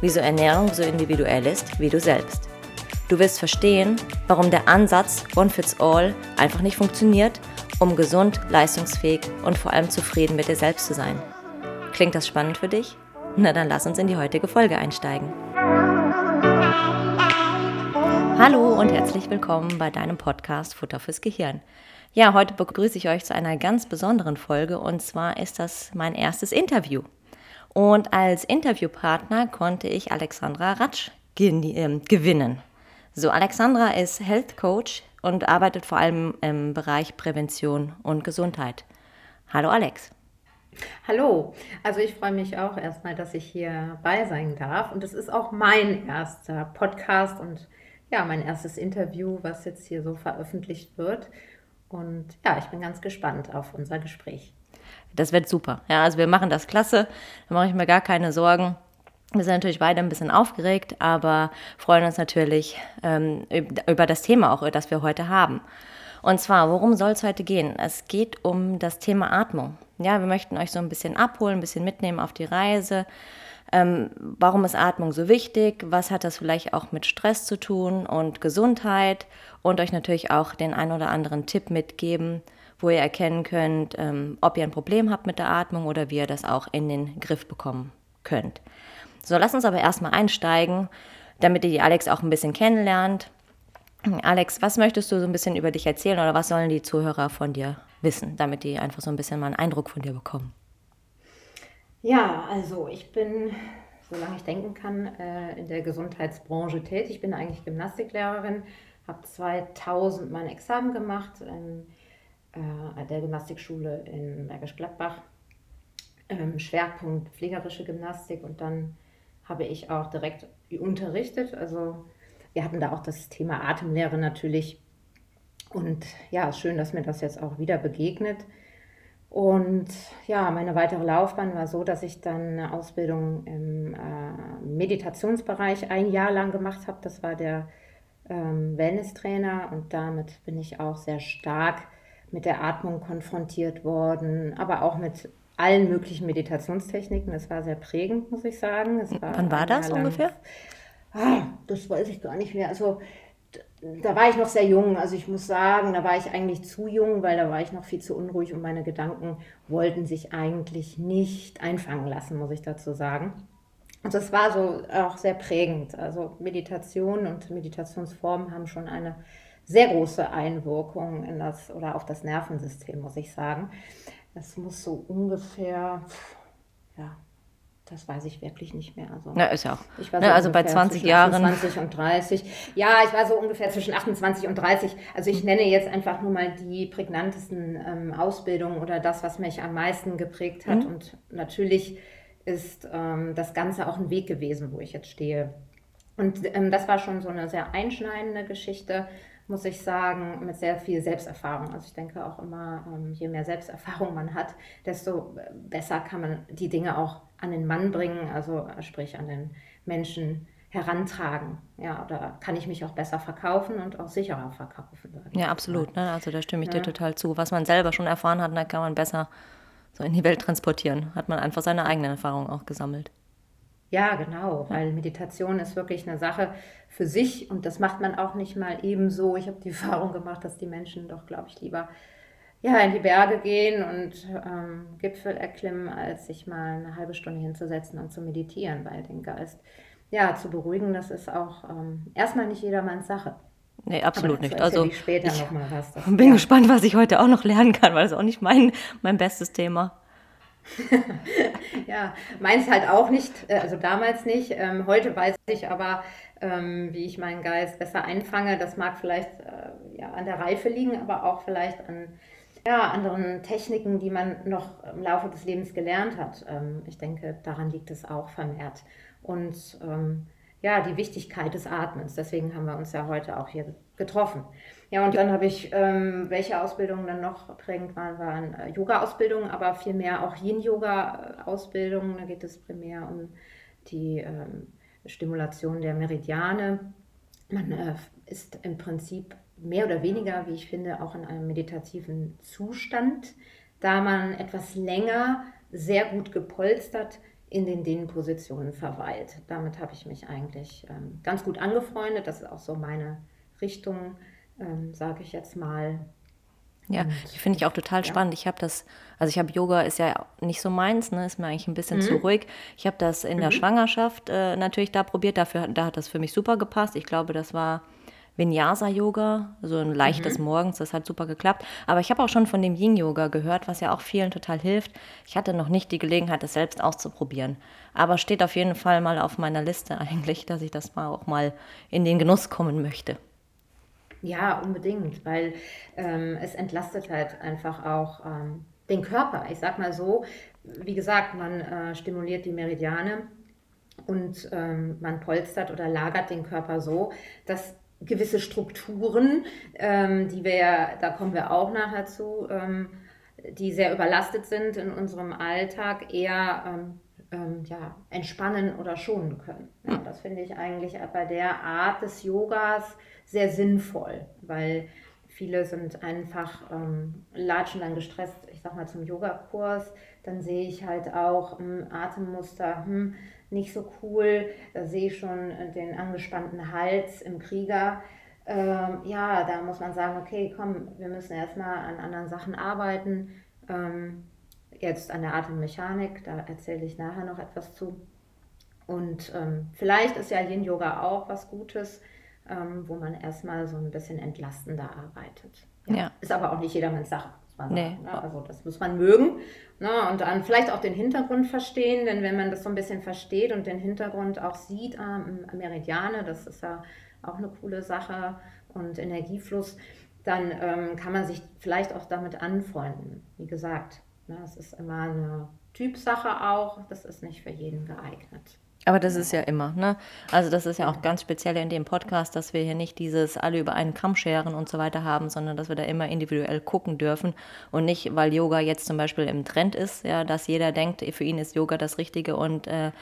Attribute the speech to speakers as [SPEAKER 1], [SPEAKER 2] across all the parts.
[SPEAKER 1] wieso Ernährung so individuell ist wie du selbst. Du wirst verstehen, warum der Ansatz One Fits All einfach nicht funktioniert, um gesund, leistungsfähig und vor allem zufrieden mit dir selbst zu sein. Klingt das spannend für dich? Na dann lass uns in die heutige Folge einsteigen. Hallo und herzlich willkommen bei deinem Podcast Futter fürs Gehirn. Ja, heute begrüße ich euch zu einer ganz besonderen Folge und zwar ist das mein erstes Interview. Und als Interviewpartner konnte ich Alexandra Ratsch ähm, gewinnen. So, Alexandra ist Health Coach und arbeitet vor allem im Bereich Prävention und Gesundheit. Hallo Alex.
[SPEAKER 2] Hallo, also ich freue mich auch erstmal, dass ich hier bei sein darf und es ist auch mein erster Podcast und ja, mein erstes Interview, was jetzt hier so veröffentlicht wird. Und ja, ich bin ganz gespannt auf unser Gespräch.
[SPEAKER 1] Das wird super. Ja, also wir machen das klasse. Da mache ich mir gar keine Sorgen. Wir sind natürlich beide ein bisschen aufgeregt, aber freuen uns natürlich ähm, über das Thema auch, das wir heute haben. Und zwar, worum soll es heute gehen? Es geht um das Thema Atmung. Ja, wir möchten euch so ein bisschen abholen, ein bisschen mitnehmen auf die Reise ähm, warum ist Atmung so wichtig? Was hat das vielleicht auch mit Stress zu tun und Gesundheit? Und euch natürlich auch den ein oder anderen Tipp mitgeben, wo ihr erkennen könnt, ähm, ob ihr ein Problem habt mit der Atmung oder wie ihr das auch in den Griff bekommen könnt. So, lasst uns aber erstmal einsteigen, damit ihr die Alex auch ein bisschen kennenlernt. Alex, was möchtest du so ein bisschen über dich erzählen oder was sollen die Zuhörer von dir wissen, damit die einfach so ein bisschen mal einen Eindruck von dir bekommen?
[SPEAKER 2] Ja, also ich bin, solange ich denken kann, äh, in der Gesundheitsbranche tätig. Ich bin eigentlich Gymnastiklehrerin, habe 2000 mein Examen gemacht in äh, der Gymnastikschule in Bergisch Gladbach. Ähm, Schwerpunkt pflegerische Gymnastik und dann habe ich auch direkt unterrichtet. Also wir hatten da auch das Thema Atemlehre natürlich. Und ja, schön, dass mir das jetzt auch wieder begegnet. Und ja, meine weitere Laufbahn war so, dass ich dann eine Ausbildung im äh, Meditationsbereich ein Jahr lang gemacht habe. Das war der ähm, Wellness-Trainer und damit bin ich auch sehr stark mit der Atmung konfrontiert worden, aber auch mit allen möglichen Meditationstechniken. Das war sehr prägend, muss ich sagen.
[SPEAKER 1] War Wann war das ungefähr?
[SPEAKER 2] Ah, das weiß ich gar nicht mehr. Also da war ich noch sehr jung. Also ich muss sagen, da war ich eigentlich zu jung, weil da war ich noch viel zu unruhig und meine Gedanken wollten sich eigentlich nicht einfangen lassen, muss ich dazu sagen. Und das war so auch sehr prägend. Also Meditation und Meditationsformen haben schon eine sehr große Einwirkung in das oder auf das Nervensystem, muss ich sagen. Das muss so ungefähr ja, das weiß ich wirklich nicht mehr.
[SPEAKER 1] Also, Na, ist ja auch.
[SPEAKER 2] Ich war so
[SPEAKER 1] ja, also bei 20 Jahren.
[SPEAKER 2] 28 und 30. Ja, ich war so ungefähr zwischen 28 und 30. Also ich nenne jetzt einfach nur mal die prägnantesten ähm, Ausbildungen oder das, was mich am meisten geprägt hat. Mhm. Und natürlich ist ähm, das Ganze auch ein Weg gewesen, wo ich jetzt stehe. Und ähm, das war schon so eine sehr einschneidende Geschichte muss ich sagen, mit sehr viel Selbsterfahrung. Also ich denke auch immer, ähm, je mehr Selbsterfahrung man hat, desto besser kann man die Dinge auch an den Mann bringen, also sprich an den Menschen herantragen. Ja, da kann ich mich auch besser verkaufen und auch sicherer verkaufen.
[SPEAKER 1] Ja, absolut. Ne? Also da stimme ich ja. dir total zu. Was man selber schon erfahren hat, da kann man besser so in die Welt transportieren. Hat man einfach seine eigenen Erfahrungen auch gesammelt.
[SPEAKER 2] Ja, genau, weil Meditation ist wirklich eine Sache für sich und das macht man auch nicht mal ebenso. Ich habe die Erfahrung gemacht, dass die Menschen doch, glaube ich, lieber ja, in die Berge gehen und ähm, Gipfel erklimmen, als sich mal eine halbe Stunde hinzusetzen und zu meditieren, weil den Geist ja, zu beruhigen, das ist auch ähm, erstmal nicht jedermanns Sache.
[SPEAKER 1] Nee, absolut nicht. Also
[SPEAKER 2] ich
[SPEAKER 1] bin ja. gespannt, was ich heute auch noch lernen kann, weil das ist auch nicht mein, mein bestes Thema.
[SPEAKER 2] ja, meins halt auch nicht, äh, also damals nicht. Ähm, heute weiß ich aber, ähm, wie ich meinen Geist besser einfange. Das mag vielleicht äh, ja, an der Reife liegen, aber auch vielleicht an ja, anderen Techniken, die man noch im Laufe des Lebens gelernt hat. Ähm, ich denke, daran liegt es auch vermehrt. Und ähm, ja, die Wichtigkeit des Atmens. Deswegen haben wir uns ja heute auch hier getroffen. Ja, und dann habe ich, ähm, welche Ausbildungen dann noch prägend waren, waren äh, Yoga-Ausbildungen, aber vielmehr auch Yin-Yoga-Ausbildungen. Da geht es primär um die ähm, Stimulation der Meridiane. Man äh, ist im Prinzip mehr oder weniger, wie ich finde, auch in einem meditativen Zustand, da man etwas länger sehr gut gepolstert in den Dehnpositionen verweilt. Damit habe ich mich eigentlich ähm, ganz gut angefreundet. Das ist auch so meine Richtung, ähm, sage ich jetzt mal.
[SPEAKER 1] Ja, die finde ich auch total ja. spannend. Ich habe das, also ich habe Yoga ist ja nicht so meins, ne, ist mir eigentlich ein bisschen mhm. zu ruhig. Ich habe das in mhm. der Schwangerschaft äh, natürlich da probiert, dafür, da hat das für mich super gepasst. Ich glaube, das war Vinyasa-Yoga, so ein leichtes mhm. Morgens, das hat super geklappt. Aber ich habe auch schon von dem Yin-Yoga gehört, was ja auch vielen total hilft. Ich hatte noch nicht die Gelegenheit, das selbst auszuprobieren. Aber steht auf jeden Fall mal auf meiner Liste eigentlich, dass ich das mal auch mal in den Genuss kommen möchte.
[SPEAKER 2] Ja, unbedingt, weil ähm, es entlastet halt einfach auch ähm, den Körper. Ich sag mal so, wie gesagt, man äh, stimuliert die Meridiane und ähm, man polstert oder lagert den Körper so, dass gewisse Strukturen, ähm, die wir ja, da kommen wir auch nachher zu, ähm, die sehr überlastet sind in unserem Alltag, eher ähm, ähm ja, entspannen oder schonen können. Ja, das finde ich eigentlich bei der Art des Yogas sehr sinnvoll, weil viele sind einfach, ähm, latschen dann gestresst, ich sag mal zum Yogakurs, dann sehe ich halt auch hm, Atemmuster, hm, nicht so cool. Da sehe ich schon den angespannten Hals im Krieger. Ähm, ja, da muss man sagen, okay, komm, wir müssen erstmal an anderen Sachen arbeiten. Ähm, jetzt an der Atemmechanik, da erzähle ich nachher noch etwas zu. Und ähm, vielleicht ist ja Yin Yoga auch was Gutes, ähm, wo man erstmal so ein bisschen entlastender arbeitet. Ja. ja. Ist aber auch nicht jedermanns Sache man nee. sagen. Ne? Also das muss man mögen. Ne? Und dann vielleicht auch den Hintergrund verstehen, denn wenn man das so ein bisschen versteht und den Hintergrund auch sieht, ah, Meridiane, das ist ja auch eine coole Sache und Energiefluss, dann ähm, kann man sich vielleicht auch damit anfreunden. Wie gesagt? Es ist immer eine Typsache auch, das ist nicht für jeden geeignet.
[SPEAKER 1] Aber das ist ja immer, ne? Also das ist ja auch ganz speziell in dem Podcast, dass wir hier nicht dieses alle über einen Kamm scheren und so weiter haben, sondern dass wir da immer individuell gucken dürfen und nicht, weil Yoga jetzt zum Beispiel im Trend ist, ja, dass jeder denkt, für ihn ist Yoga das Richtige und äh,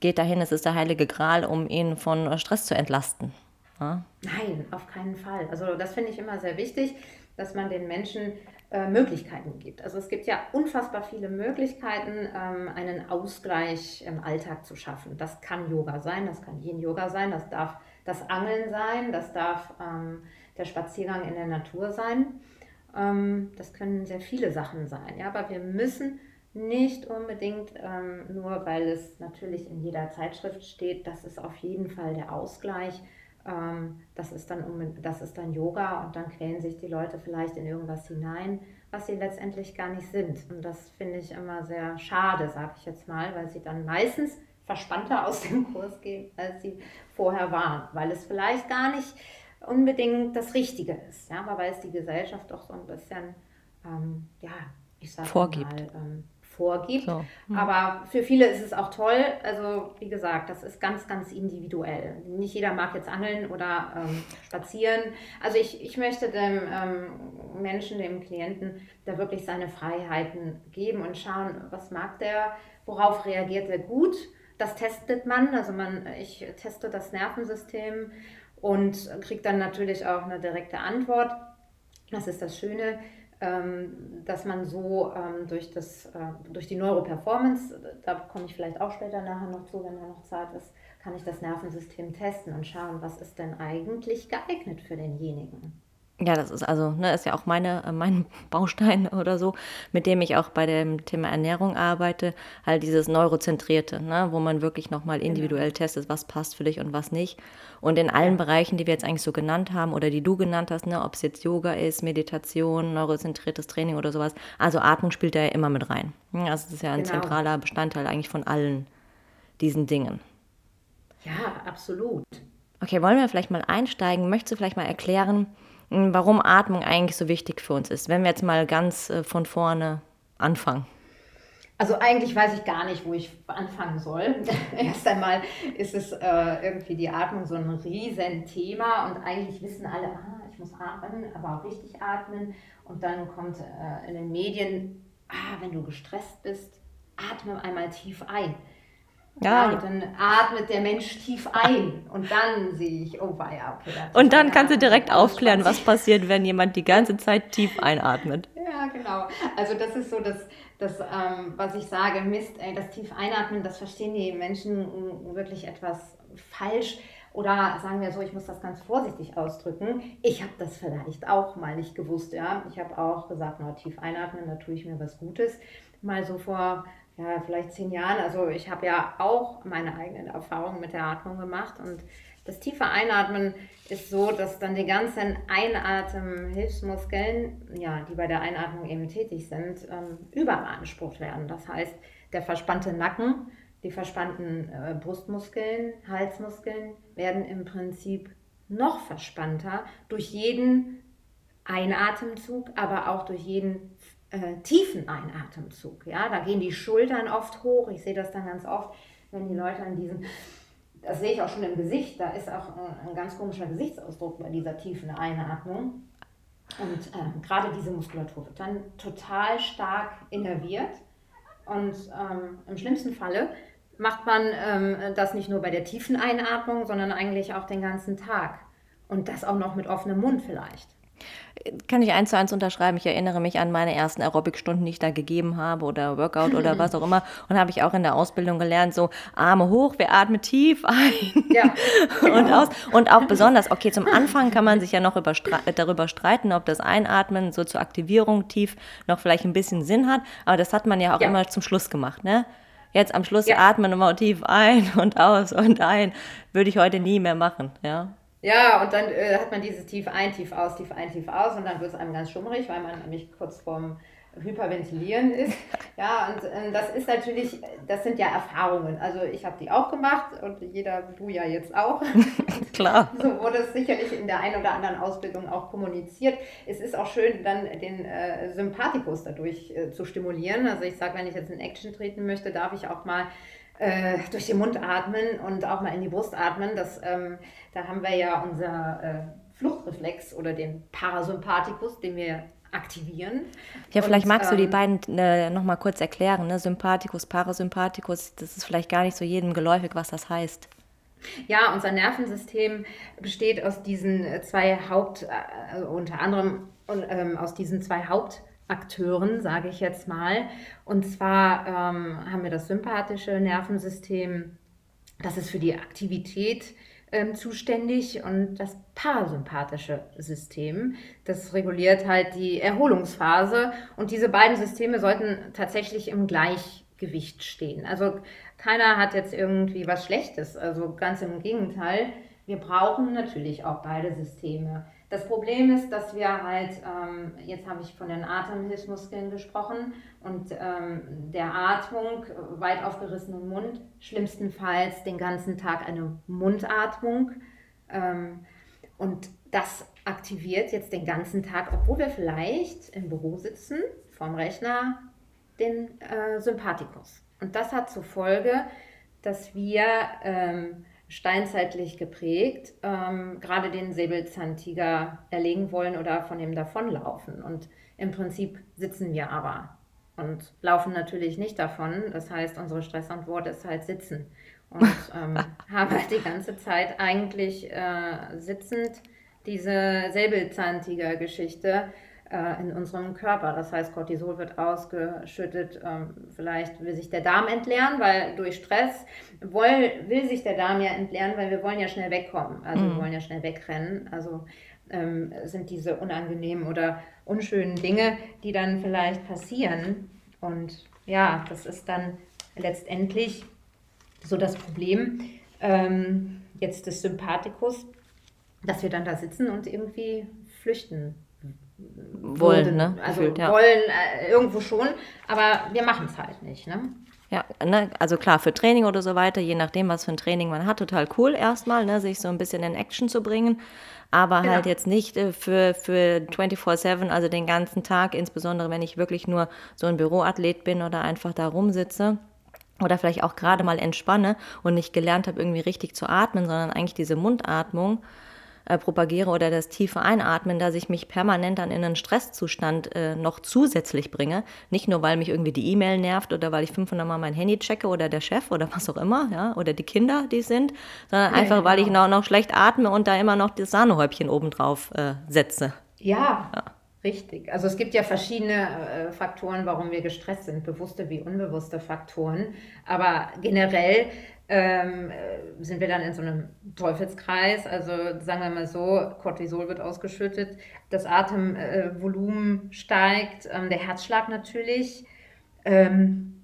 [SPEAKER 1] geht dahin, es ist der heilige Gral, um ihn von Stress zu entlasten.
[SPEAKER 2] Ja? Nein, auf keinen Fall. Also das finde ich immer sehr wichtig, dass man den Menschen äh, Möglichkeiten gibt. Also es gibt ja unfassbar viele Möglichkeiten, ähm, einen Ausgleich im Alltag zu schaffen. Das kann Yoga sein, das kann Yin-Yoga sein, das darf das Angeln sein, das darf ähm, der Spaziergang in der Natur sein. Ähm, das können sehr viele Sachen sein. Ja? Aber wir müssen nicht unbedingt, nur weil es natürlich in jeder Zeitschrift steht, das ist auf jeden Fall der Ausgleich das, ist dann, das ist dann Yoga und dann quälen sich die Leute vielleicht in irgendwas hinein, was sie letztendlich gar nicht sind. Und das finde ich immer sehr schade, sage ich jetzt mal, weil sie dann meistens verspannter aus dem Kurs gehen, als sie vorher waren, weil es vielleicht gar nicht unbedingt das Richtige ist, ja, aber weil es die Gesellschaft doch so ein bisschen, ähm, ja, ich sage mal, ähm, vorgibt. So. Mhm. Aber für viele ist es auch toll. Also wie gesagt, das ist ganz, ganz individuell. Nicht jeder mag jetzt angeln oder ähm, spazieren. Also ich, ich möchte dem ähm, Menschen, dem Klienten, da wirklich seine Freiheiten geben und schauen, was mag der, worauf reagiert er gut. Das testet man. Also man, ich teste das Nervensystem und kriege dann natürlich auch eine direkte Antwort. Das ist das Schöne dass man so ähm, durch, das, äh, durch die Neuroperformance, da komme ich vielleicht auch später nachher noch zu, wenn da noch Zeit ist, kann ich das Nervensystem testen und schauen, was ist denn eigentlich geeignet für denjenigen.
[SPEAKER 1] Ja, das ist also, ne, ist ja auch meine, äh, mein Baustein oder so, mit dem ich auch bei dem Thema Ernährung arbeite, halt dieses Neurozentrierte, ne, wo man wirklich nochmal genau. individuell testet, was passt für dich und was nicht. Und in allen Bereichen, die wir jetzt eigentlich so genannt haben oder die du genannt hast, ne, ob es jetzt Yoga ist, Meditation, neurozentriertes Training oder sowas, also Atmung spielt da ja immer mit rein. Also das ist ja ein genau. zentraler Bestandteil eigentlich von allen diesen Dingen.
[SPEAKER 2] Ja, absolut.
[SPEAKER 1] Okay, wollen wir vielleicht mal einsteigen? Möchtest du vielleicht mal erklären, warum Atmung eigentlich so wichtig für uns ist, wenn wir jetzt mal ganz äh, von vorne anfangen.
[SPEAKER 2] Also eigentlich weiß ich gar nicht, wo ich anfangen soll. Erst einmal ist es äh, irgendwie die Atmung so ein Riesenthema und eigentlich wissen alle, ah, ich muss atmen, aber auch richtig atmen. Und dann kommt äh, in den Medien, ah, wenn du gestresst bist, atme einmal tief ein. Ja, und dann atmet der Mensch tief ein und dann sehe ich, oh weia, okay.
[SPEAKER 1] Und dann kannst du direkt aufklären, was passiert, wenn jemand die ganze Zeit tief einatmet.
[SPEAKER 2] Ja, genau. Also das ist so das, das, ähm, was ich sage, Mist, ey, das tief einatmen, das verstehen die Menschen wirklich etwas falsch. Oder sagen wir so, ich muss das ganz vorsichtig ausdrücken. Ich habe das vielleicht auch mal nicht gewusst. Ja? Ich habe auch gesagt, na, tief einatmen, da tue ich mir was Gutes. Mal so vor ja, vielleicht zehn Jahren. Also ich habe ja auch meine eigenen Erfahrungen mit der Atmung gemacht und das tiefe Einatmen ist so, dass dann die ganzen Einatemhilfsmuskeln, ja, die bei der Einatmung eben tätig sind, ähm, überbeansprucht werden. Das heißt, der verspannte Nacken, die verspannten äh, Brustmuskeln, Halsmuskeln werden im Prinzip noch verspannter durch jeden Einatemzug, aber auch durch jeden äh, tiefen Einatemzug. Ja? Da gehen die Schultern oft hoch. Ich sehe das dann ganz oft, wenn die Leute an diesen das sehe ich auch schon im Gesicht, da ist auch ein, ein ganz komischer Gesichtsausdruck bei dieser tiefen Einatmung. Und ähm, gerade diese Muskulatur wird dann total stark innerviert. Und ähm, im schlimmsten Falle macht man ähm, das nicht nur bei der tiefen Einatmung, sondern eigentlich auch den ganzen Tag. Und das auch noch mit offenem Mund vielleicht.
[SPEAKER 1] Kann ich eins zu eins unterschreiben. Ich erinnere mich an meine ersten Aerobic-Stunden, die ich da gegeben habe oder Workout oder was auch immer. Und habe ich auch in der Ausbildung gelernt, so Arme hoch, wir atmen tief ein ja, genau. und aus. Und auch besonders, okay, zum Anfang kann man sich ja noch darüber streiten, ob das Einatmen so zur Aktivierung tief noch vielleicht ein bisschen Sinn hat. Aber das hat man ja auch ja. immer zum Schluss gemacht, ne? Jetzt am Schluss ja. atmen immer tief ein und aus und ein. Würde ich heute nie mehr machen, ja.
[SPEAKER 2] Ja, und dann äh, hat man dieses tief ein, tief aus, tief ein, tief aus und dann wird es einem ganz schummrig, weil man nämlich kurz vorm Hyperventilieren ist. Ja, und äh, das ist natürlich, das sind ja Erfahrungen. Also ich habe die auch gemacht und jeder, du ja jetzt auch.
[SPEAKER 1] Klar.
[SPEAKER 2] So wurde es sicherlich in der einen oder anderen Ausbildung auch kommuniziert. Es ist auch schön, dann den äh, Sympathikus dadurch äh, zu stimulieren. Also ich sage, wenn ich jetzt in Action treten möchte, darf ich auch mal äh, durch den Mund atmen und auch mal in die Brust atmen. Das, ähm, da haben wir ja unser äh, Fluchtreflex oder den Parasympathikus, den wir aktivieren.
[SPEAKER 1] Ja, vielleicht und, magst du die ähm, beiden äh, nochmal kurz erklären. Ne? Sympathikus, Parasympathikus, das ist vielleicht gar nicht so jedem geläufig, was das heißt.
[SPEAKER 2] Ja, unser Nervensystem besteht aus diesen zwei Haupt, äh, unter anderem ähm, aus diesen zwei Haupt Akteuren, sage ich jetzt mal. Und zwar ähm, haben wir das sympathische Nervensystem, das ist für die Aktivität ähm, zuständig und das parasympathische System, das reguliert halt die Erholungsphase und diese beiden Systeme sollten tatsächlich im Gleichgewicht stehen. Also keiner hat jetzt irgendwie was Schlechtes, also ganz im Gegenteil. Wir brauchen natürlich auch beide Systeme. Das Problem ist, dass wir halt, ähm, jetzt habe ich von den Atemhilfsmuskeln gesprochen und ähm, der Atmung, weit aufgerissenen Mund, schlimmstenfalls den ganzen Tag eine Mundatmung. Ähm, und das aktiviert jetzt den ganzen Tag, obwohl wir vielleicht im Büro sitzen, vorm Rechner, den äh, Sympathikus. Und das hat zur Folge, dass wir ähm, steinzeitlich geprägt, ähm, gerade den Säbelzahntiger erlegen wollen oder von ihm davonlaufen. Und im Prinzip sitzen wir aber und laufen natürlich nicht davon. Das heißt, unsere Stressantwort ist halt sitzen. Und ähm, haben halt die ganze Zeit eigentlich äh, sitzend diese Säbelzahntiger-Geschichte in unserem Körper. Das heißt, Cortisol wird ausgeschüttet. Ähm, vielleicht will sich der Darm entleeren, weil durch Stress will, will sich der Darm ja entleeren, weil wir wollen ja schnell wegkommen. Also mhm. wir wollen ja schnell wegrennen. Also ähm, sind diese unangenehmen oder unschönen Dinge, die dann vielleicht passieren. Und ja, das ist dann letztendlich so das Problem ähm, jetzt des Sympathikus, dass wir dann da sitzen und irgendwie flüchten wollen, ne? Also Gefühlt, ja. wollen äh, irgendwo schon, aber wir machen es halt nicht, ne?
[SPEAKER 1] Ja, ne, also klar, für Training oder so weiter, je nachdem, was für ein Training man hat, total cool erstmal, ne, sich so ein bisschen in Action zu bringen. Aber genau. halt jetzt nicht äh, für, für 24-7, also den ganzen Tag, insbesondere wenn ich wirklich nur so ein Büroathlet bin oder einfach da rumsitze oder vielleicht auch gerade mal entspanne und nicht gelernt habe, irgendwie richtig zu atmen, sondern eigentlich diese Mundatmung äh, propagiere oder das tiefe Einatmen, dass ich mich permanent dann in einen Stresszustand äh, noch zusätzlich bringe. Nicht nur, weil mich irgendwie die E-Mail nervt oder weil ich 500 Mal mein Handy checke oder der Chef oder was auch immer, ja, oder die Kinder, die es sind, sondern einfach, ja, weil ich genau. noch, noch schlecht atme und da immer noch das Sahnehäubchen obendrauf äh, setze.
[SPEAKER 2] ja. ja. Richtig. Also es gibt ja verschiedene äh, Faktoren, warum wir gestresst sind, bewusste wie unbewusste Faktoren. Aber generell ähm, äh, sind wir dann in so einem Teufelskreis. Also sagen wir mal so, Cortisol wird ausgeschüttet, das Atemvolumen äh, steigt, ähm, der Herzschlag natürlich. Ähm,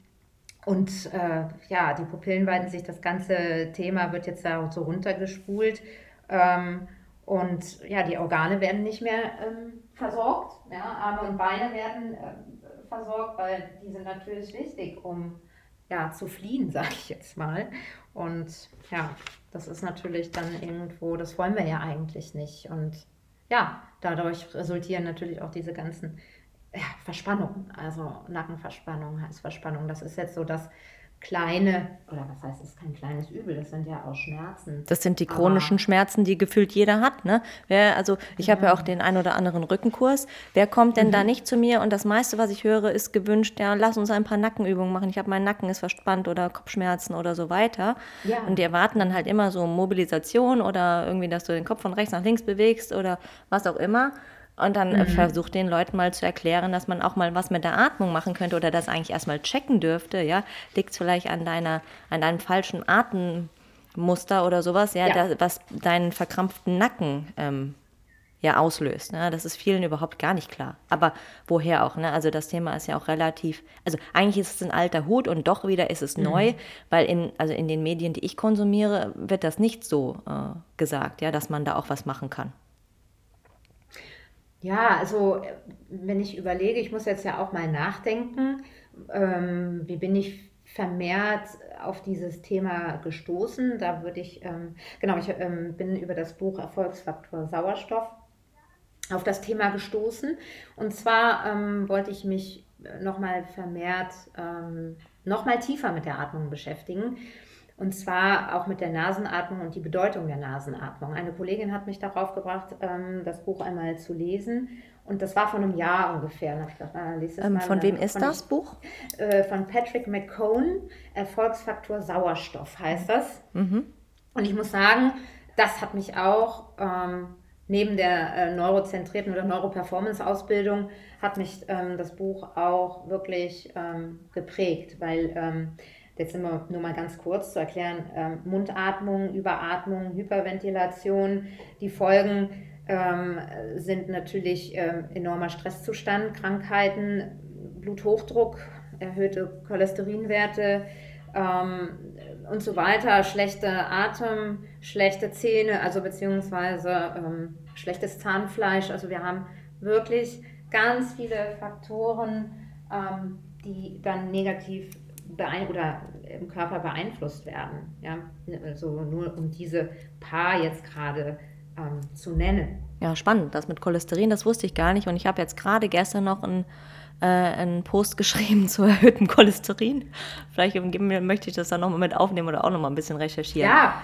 [SPEAKER 2] und äh, ja, die Pupillen weiten sich, das ganze Thema wird jetzt da so runtergespult. Ähm, und ja, die Organe werden nicht mehr ähm, versorgt. Ja, Arme und Beine werden äh, versorgt, weil die sind natürlich wichtig, um ja, zu fliehen, sage ich jetzt mal. Und ja, das ist natürlich dann irgendwo, das wollen wir ja eigentlich nicht. Und ja, dadurch resultieren natürlich auch diese ganzen ja, Verspannungen. Also Nackenverspannung, Halsverspannung. Das ist jetzt so das kleine, oder was heißt, das ist kein kleines Übel, das sind ja auch Schmerzen.
[SPEAKER 1] Das sind die chronischen Aber, Schmerzen, die gefühlt jeder hat. Ne? Wer, also ich ja. habe ja auch den ein oder anderen Rückenkurs. Wer kommt denn mhm. da nicht zu mir? Und das meiste, was ich höre, ist gewünscht, ja, lass uns ein paar Nackenübungen machen. Ich habe mein Nacken ist verspannt oder Kopfschmerzen oder so weiter. Ja. Und die erwarten dann halt immer so Mobilisation oder irgendwie, dass du den Kopf von rechts nach links bewegst oder was auch immer. Und dann äh, mhm. versucht den Leuten mal zu erklären, dass man auch mal was mit der Atmung machen könnte oder das eigentlich erstmal checken dürfte, ja. Liegt es vielleicht an deiner, an deinem falschen Atemmuster oder sowas, ja, ja. Da, was deinen verkrampften Nacken ähm, ja auslöst. Ne? Das ist vielen überhaupt gar nicht klar. Aber woher auch, ne? Also das Thema ist ja auch relativ, also eigentlich ist es ein alter Hut und doch wieder ist es mhm. neu, weil in, also in den Medien, die ich konsumiere, wird das nicht so äh, gesagt, ja, dass man da auch was machen kann.
[SPEAKER 2] Ja, also äh, wenn ich überlege, ich muss jetzt ja auch mal nachdenken, ähm, wie bin ich vermehrt auf dieses Thema gestoßen. Da würde ich, ähm, genau, ich ähm, bin über das Buch Erfolgsfaktor Sauerstoff auf das Thema gestoßen. Und zwar ähm, wollte ich mich nochmal vermehrt, ähm, nochmal tiefer mit der Atmung beschäftigen. Und zwar auch mit der Nasenatmung und die Bedeutung der Nasenatmung. Eine Kollegin hat mich darauf gebracht, ähm, das Buch einmal zu lesen. Und das war vor einem Jahr ungefähr.
[SPEAKER 1] Ich gedacht, na, ähm, mal, von wem ist von das Buch?
[SPEAKER 2] Äh, von Patrick McCone, Erfolgsfaktor Sauerstoff heißt das. Mhm. Und ich muss sagen, das hat mich auch ähm, neben der äh, neurozentrierten oder Neuroperformance-Ausbildung hat mich ähm, das Buch auch wirklich ähm, geprägt, weil ähm, Jetzt immer nur mal ganz kurz zu erklären, ähm, Mundatmung, Überatmung, Hyperventilation. Die Folgen ähm, sind natürlich ähm, enormer Stresszustand, Krankheiten, Bluthochdruck, erhöhte Cholesterinwerte ähm, und so weiter, schlechte Atem, schlechte Zähne, also beziehungsweise ähm, schlechtes Zahnfleisch. Also wir haben wirklich ganz viele Faktoren, ähm, die dann negativ beein oder im Körper beeinflusst werden. Ja? Also nur um diese paar jetzt gerade ähm, zu nennen.
[SPEAKER 1] Ja, spannend. Das mit Cholesterin, das wusste ich gar nicht. Und ich habe jetzt gerade gestern noch einen, äh, einen Post geschrieben zu erhöhtem Cholesterin. Vielleicht möchte ich das dann nochmal mit aufnehmen oder auch nochmal ein bisschen recherchieren.
[SPEAKER 2] Ja,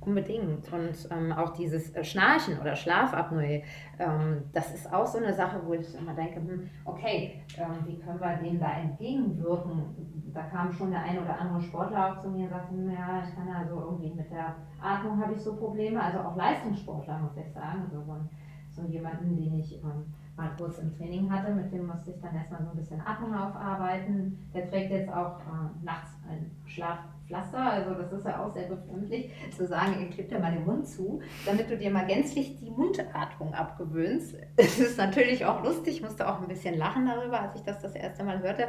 [SPEAKER 2] Unbedingt. Und ähm, auch dieses äh, Schnarchen oder Schlafapnoe, ähm, das ist auch so eine Sache, wo ich immer denke, hm, okay, ähm, wie können wir dem da entgegenwirken? Da kam schon der ein oder andere Sportler auch zu mir und sagte, ja, ich kann also irgendwie mit der Atmung habe ich so Probleme, also auch Leistungssportler muss ich sagen, also so, so jemanden, den ich ähm, mal kurz im Training hatte, mit dem musste ich dann erstmal so ein bisschen Atmung aufarbeiten. Der trägt jetzt auch äh, nachts ein Schlaf Pflaster, also das ist ja auch sehr befremdlich, zu sagen, ich klebe dir mal den Mund zu, damit du dir mal gänzlich die Mundatmung abgewöhnst. Es ist natürlich auch lustig, ich musste auch ein bisschen lachen darüber, als ich das das erste Mal hörte,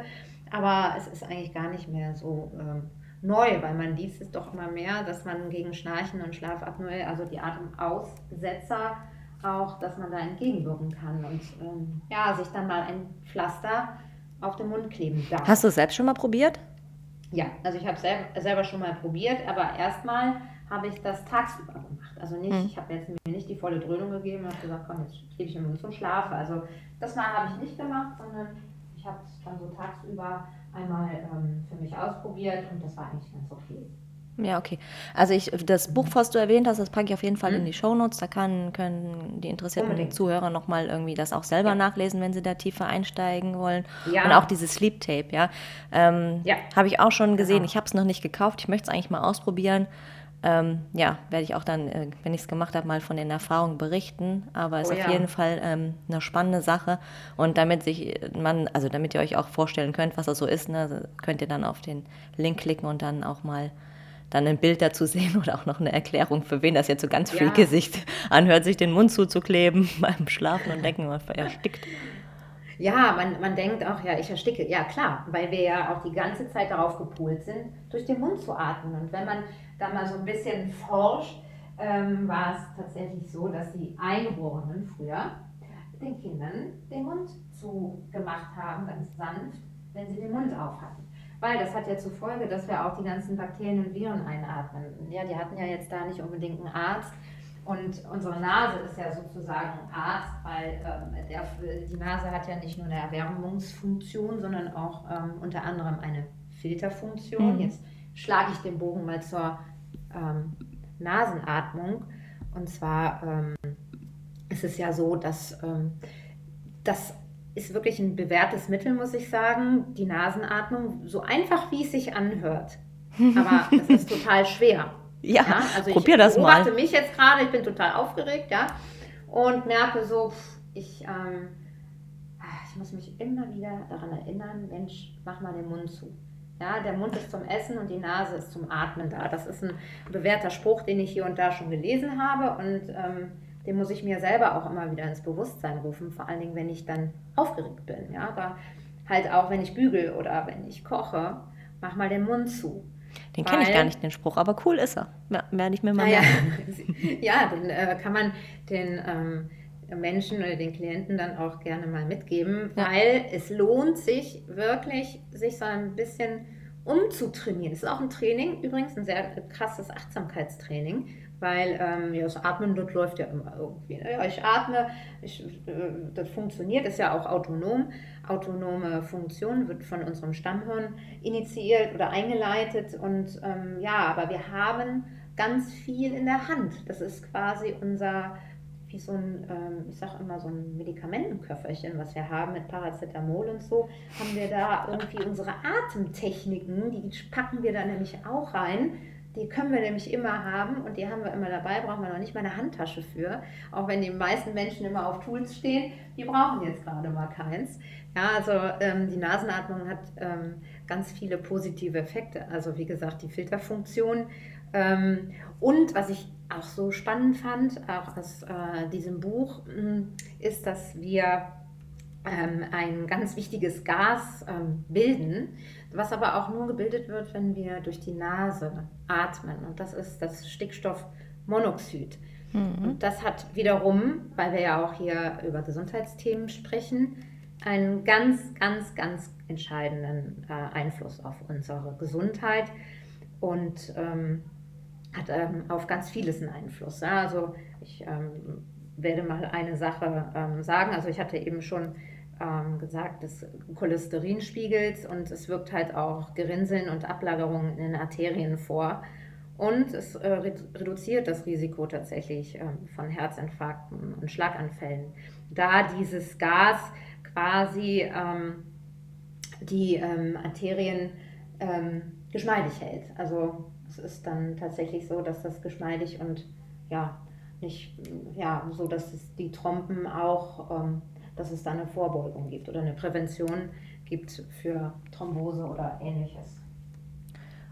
[SPEAKER 2] aber es ist eigentlich gar nicht mehr so ähm, neu, weil man liest es doch immer mehr, dass man gegen Schnarchen und Schlafapnoe, also die Atemaussetzer, auch, dass man da entgegenwirken kann und ähm, ja, sich dann mal ein Pflaster auf den Mund kleben darf.
[SPEAKER 1] Hast du es selbst schon mal probiert?
[SPEAKER 2] Ja, also ich habe selber, selber schon mal probiert, aber erstmal habe ich das tagsüber gemacht. Also nicht, mhm. ich habe jetzt mir nicht die volle Dröhnung gegeben und habe gesagt, komm, jetzt gebe ich mir Mund zum Schlafen. Also das mal habe ich nicht gemacht, sondern ich habe es dann so tagsüber einmal ähm, für mich ausprobiert und das war eigentlich ganz okay.
[SPEAKER 1] Ja, okay. Also ich, das Buch, was du erwähnt hast, das packe ich auf jeden Fall mhm. in die Shownotes. Da kann, können die interessierten Unbedingt. Zuhörer nochmal irgendwie das auch selber ja. nachlesen, wenn sie da tiefer einsteigen wollen. Ja. Und auch dieses Sleep Tape, ja. Ähm, ja. Habe ich auch schon gesehen. Genau. Ich habe es noch nicht gekauft. Ich möchte es eigentlich mal ausprobieren. Ähm, ja, werde ich auch dann, äh, wenn ich es gemacht habe, mal von den Erfahrungen berichten. Aber es oh, ist auf ja. jeden Fall ähm, eine spannende Sache. Und damit sich man, also damit ihr euch auch vorstellen könnt, was das so ist, ne, könnt ihr dann auf den Link klicken und dann auch mal dann ein Bild dazu sehen oder auch noch eine Erklärung, für wen das jetzt so ganz viel ja. Gesicht anhört, sich den Mund zuzukleben beim Schlafen und denken, man erstickt.
[SPEAKER 2] Ja, man, man denkt auch, ja, ich ersticke. Ja, klar, weil wir ja auch die ganze Zeit darauf gepolt sind, durch den Mund zu atmen. Und wenn man da mal so ein bisschen forscht, ähm, war es tatsächlich so, dass die Eingeborenen früher den Kindern den Mund zugemacht haben, ganz sanft, wenn sie den Mund auf hatten. Weil das hat ja zur Folge, dass wir auch die ganzen Bakterien und Viren einatmen. Ja, die hatten ja jetzt da nicht unbedingt einen Arzt. Und unsere Nase ist ja sozusagen Arzt, weil ähm, der, die Nase hat ja nicht nur eine Erwärmungsfunktion, sondern auch ähm, unter anderem eine Filterfunktion. Mhm. Jetzt schlage ich den Bogen mal zur ähm, Nasenatmung. Und zwar ähm, ist es ja so, dass ähm, das ist wirklich ein bewährtes Mittel, muss ich sagen. Die Nasenatmung, so einfach wie es sich anhört. Aber es ist total schwer.
[SPEAKER 1] Ja, ja? Also probier das mal.
[SPEAKER 2] Ich beobachte mich jetzt gerade, ich bin total aufgeregt, ja, und merke so, ich, ähm, ah, ich muss mich immer wieder daran erinnern, Mensch, mach mal den Mund zu. Ja, der Mund ist zum Essen und die Nase ist zum Atmen da. Das ist ein bewährter Spruch, den ich hier und da schon gelesen habe und ähm, den muss ich mir selber auch immer wieder ins Bewusstsein rufen, vor allen Dingen, wenn ich dann aufgeregt bin. Ja, da halt auch, wenn ich bügel oder wenn ich koche, mach mal den Mund zu.
[SPEAKER 1] Den kenne ich gar nicht, den Spruch, aber cool ist er. Werde ich mir mal
[SPEAKER 2] ja, ja, den äh, kann man den ähm, Menschen oder den Klienten dann auch gerne mal mitgeben, ja. weil es lohnt sich wirklich, sich so ein bisschen umzutrainieren. Es ist auch ein Training, übrigens ein sehr krasses Achtsamkeitstraining, weil ähm, ja, das Atmen dort läuft ja immer irgendwie. Ne? Ja, ich atme, ich, äh, das funktioniert, ist ja auch autonom. Autonome Funktion wird von unserem Stammhirn initiiert oder eingeleitet und ähm, ja, aber wir haben ganz viel in der Hand. Das ist quasi unser wie so ein, ähm, ich sag immer so ein Medikamentenköfferchen, was wir haben mit Paracetamol und so, haben wir da irgendwie unsere Atemtechniken, die packen wir da nämlich auch rein die können wir nämlich immer haben und die haben wir immer dabei, brauchen wir noch nicht mal eine Handtasche für. Auch wenn die meisten Menschen immer auf Tools stehen, die brauchen jetzt gerade mal keins. Ja, also ähm, die Nasenatmung hat ähm, ganz viele positive Effekte. Also wie gesagt, die Filterfunktion. Ähm, und was ich auch so spannend fand, auch aus äh, diesem Buch, hm, ist, dass wir ähm, ein ganz wichtiges Gas ähm, bilden was aber auch nur gebildet wird, wenn wir durch die Nase atmen. Und das ist das Stickstoffmonoxid. Mhm. Und das hat wiederum, weil wir ja auch hier über Gesundheitsthemen sprechen, einen ganz, ganz, ganz entscheidenden äh, Einfluss auf unsere Gesundheit und ähm, hat ähm, auf ganz vieles einen Einfluss. Ja? Also ich ähm, werde mal eine Sache ähm, sagen. Also ich hatte eben schon ähm, gesagt, des Cholesterinspiegels und es wirkt halt auch Gerinnseln und Ablagerungen in den Arterien vor. Und es äh, reduziert das Risiko tatsächlich ähm, von Herzinfarkten und Schlaganfällen, da dieses Gas quasi ähm, die ähm, Arterien ähm, geschmeidig hält. Also es ist dann tatsächlich so, dass das geschmeidig und ja, nicht ja, so, dass die Trompen auch ähm, dass es da eine Vorbeugung gibt oder eine Prävention gibt für Thrombose oder ähnliches.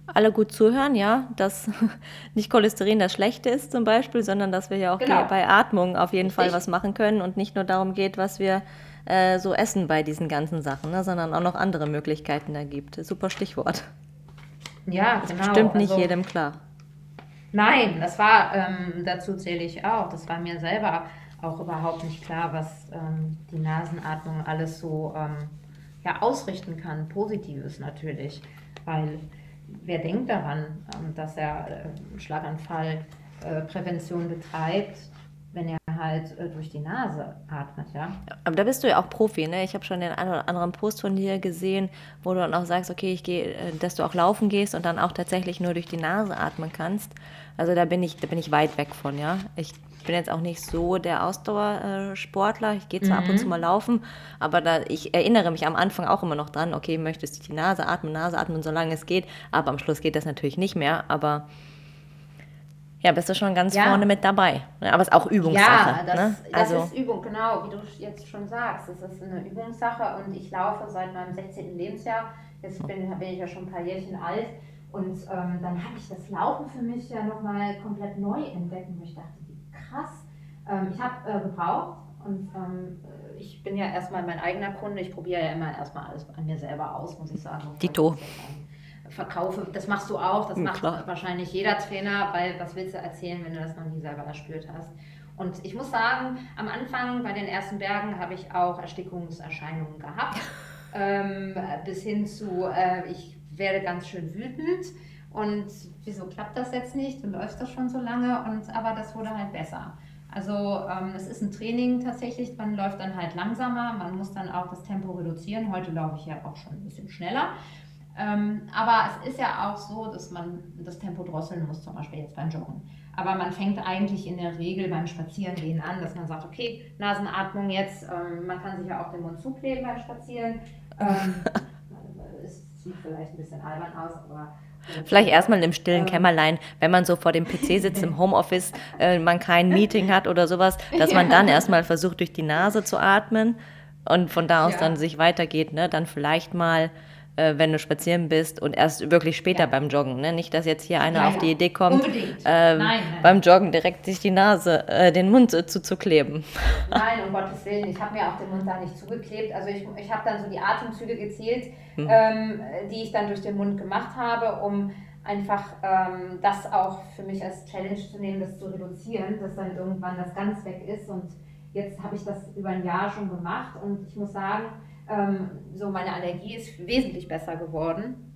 [SPEAKER 1] Alle gut zuhören, ja, dass nicht Cholesterin das Schlechte ist zum Beispiel, sondern dass wir ja auch genau. bei Atmung auf jeden Richtig. Fall was machen können und nicht nur darum geht, was wir äh, so essen bei diesen ganzen Sachen, ne, sondern auch noch andere Möglichkeiten da gibt. Super Stichwort.
[SPEAKER 2] Ja,
[SPEAKER 1] das genau. Bestimmt nicht also, jedem klar.
[SPEAKER 2] Nein, das war, ähm, dazu zähle ich auch, das war mir selber auch überhaupt nicht klar, was ähm, die Nasenatmung alles so ähm, ja, ausrichten kann. Positives natürlich, weil wer denkt daran, ähm, dass er äh, Schlaganfallprävention betreibt, wenn er halt äh, durch die Nase atmet, ja.
[SPEAKER 1] Aber da bist du ja auch Profi, ne? Ich habe schon den einen oder anderen Post von dir gesehen, wo du dann auch sagst, okay, ich gehe, äh, dass du auch laufen gehst und dann auch tatsächlich nur durch die Nase atmen kannst. Also da bin ich, da bin ich weit weg von, ja. Ich bin jetzt auch nicht so der Ausdauersportler. Ich gehe zwar mhm. ab und zu mhm. mal laufen, aber da, ich erinnere mich am Anfang auch immer noch dran, okay, möchtest du die Nase atmen, Nase atmen, solange es geht. Aber am Schluss geht das natürlich nicht mehr. Aber ja, bist du schon ganz ja. vorne mit dabei. Aber es ist auch Übungssache.
[SPEAKER 2] Ja, das, ne? also, das ist Übung, genau, wie du jetzt schon sagst. Es ist eine Übungssache und ich laufe seit meinem 16. Lebensjahr. Jetzt bin, bin ich ja schon ein paar Jährchen alt. Und ähm, dann habe ich das Laufen für mich ja nochmal komplett neu entdeckt, wo ich dachte, krass. Ähm, ich habe äh, gebraucht und ähm, ich bin ja erstmal mein eigener Kunde. Ich probiere ja immer erstmal alles an mir selber aus, muss ich sagen.
[SPEAKER 1] Dito
[SPEAKER 2] verkaufe. Das machst du auch, das ja, macht klar. wahrscheinlich jeder Trainer, weil was willst du erzählen, wenn du das noch nie selber erspürt hast? Und ich muss sagen, am Anfang bei den ersten Bergen habe ich auch Erstickungserscheinungen gehabt. ähm, bis hin zu, äh, ich werde ganz schön wütend und wieso klappt das jetzt nicht? Du läufst das schon so lange und aber das wurde halt besser. Also ähm, es ist ein Training tatsächlich, man läuft dann halt langsamer, man muss dann auch das Tempo reduzieren. Heute laufe ich ja auch schon ein bisschen schneller. Ähm, aber es ist ja auch so, dass man das Tempo drosseln muss, zum Beispiel jetzt beim Joggen. Aber man fängt eigentlich in der Regel beim Spazierengehen an, dass man sagt, okay, Nasenatmung jetzt, ähm, man kann sich ja auch den Mund zukleben beim Spazieren. Ähm, es sieht vielleicht ein bisschen albern aus, aber
[SPEAKER 1] Vielleicht erstmal im stillen ähm. Kämmerlein, wenn man so vor dem PC sitzt im Homeoffice, äh, man kein Meeting hat oder sowas, dass man dann erstmal versucht, durch die Nase zu atmen und von da aus ja. dann sich weitergeht, ne? dann vielleicht mal äh, wenn du spazieren bist und erst wirklich später ja. beim Joggen. Ne? Nicht, dass jetzt hier einer ja, auf die Idee kommt, äh, nein, nein. beim Joggen direkt sich die Nase, äh, den Mund äh, zuzukleben.
[SPEAKER 2] Nein, um Gottes Willen, ich habe mir auch den Mund da nicht zugeklebt. Also ich, ich habe dann so die Atemzüge gezählt, hm. ähm, die ich dann durch den Mund gemacht habe, um einfach ähm, das auch für mich als Challenge zu nehmen, das zu reduzieren, dass dann irgendwann das ganz weg ist. Und jetzt habe ich das über ein Jahr schon gemacht und ich muss sagen, ähm, so meine Allergie ist wesentlich besser geworden.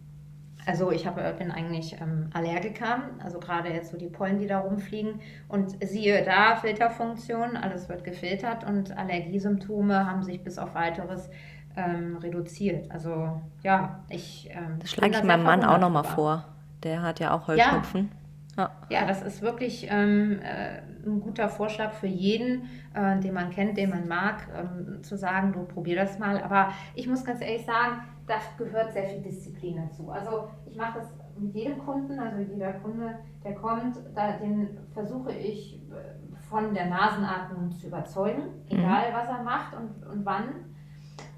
[SPEAKER 2] Also ich hab, bin eigentlich ähm, Allergiker, also gerade jetzt so die Pollen, die da rumfliegen. Und siehe da, Filterfunktion, alles wird gefiltert und Allergiesymptome haben sich bis auf weiteres ähm, reduziert. Also ja, ich... Ähm,
[SPEAKER 1] das schlage ich meinem Mann auch nochmal vor. Der hat ja auch Heuschnupfen.
[SPEAKER 2] Ja. Ja. ja, das ist wirklich ähm, äh, ein guter Vorschlag für jeden, äh, den man kennt, den man mag, ähm, zu sagen, du probier das mal. Aber ich muss ganz ehrlich sagen, da gehört sehr viel Disziplin dazu. Also ich mache das mit jedem Kunden, also jeder Kunde, der kommt, da, den versuche ich äh, von der Nasenatmung zu überzeugen, mhm. egal was er macht und, und wann.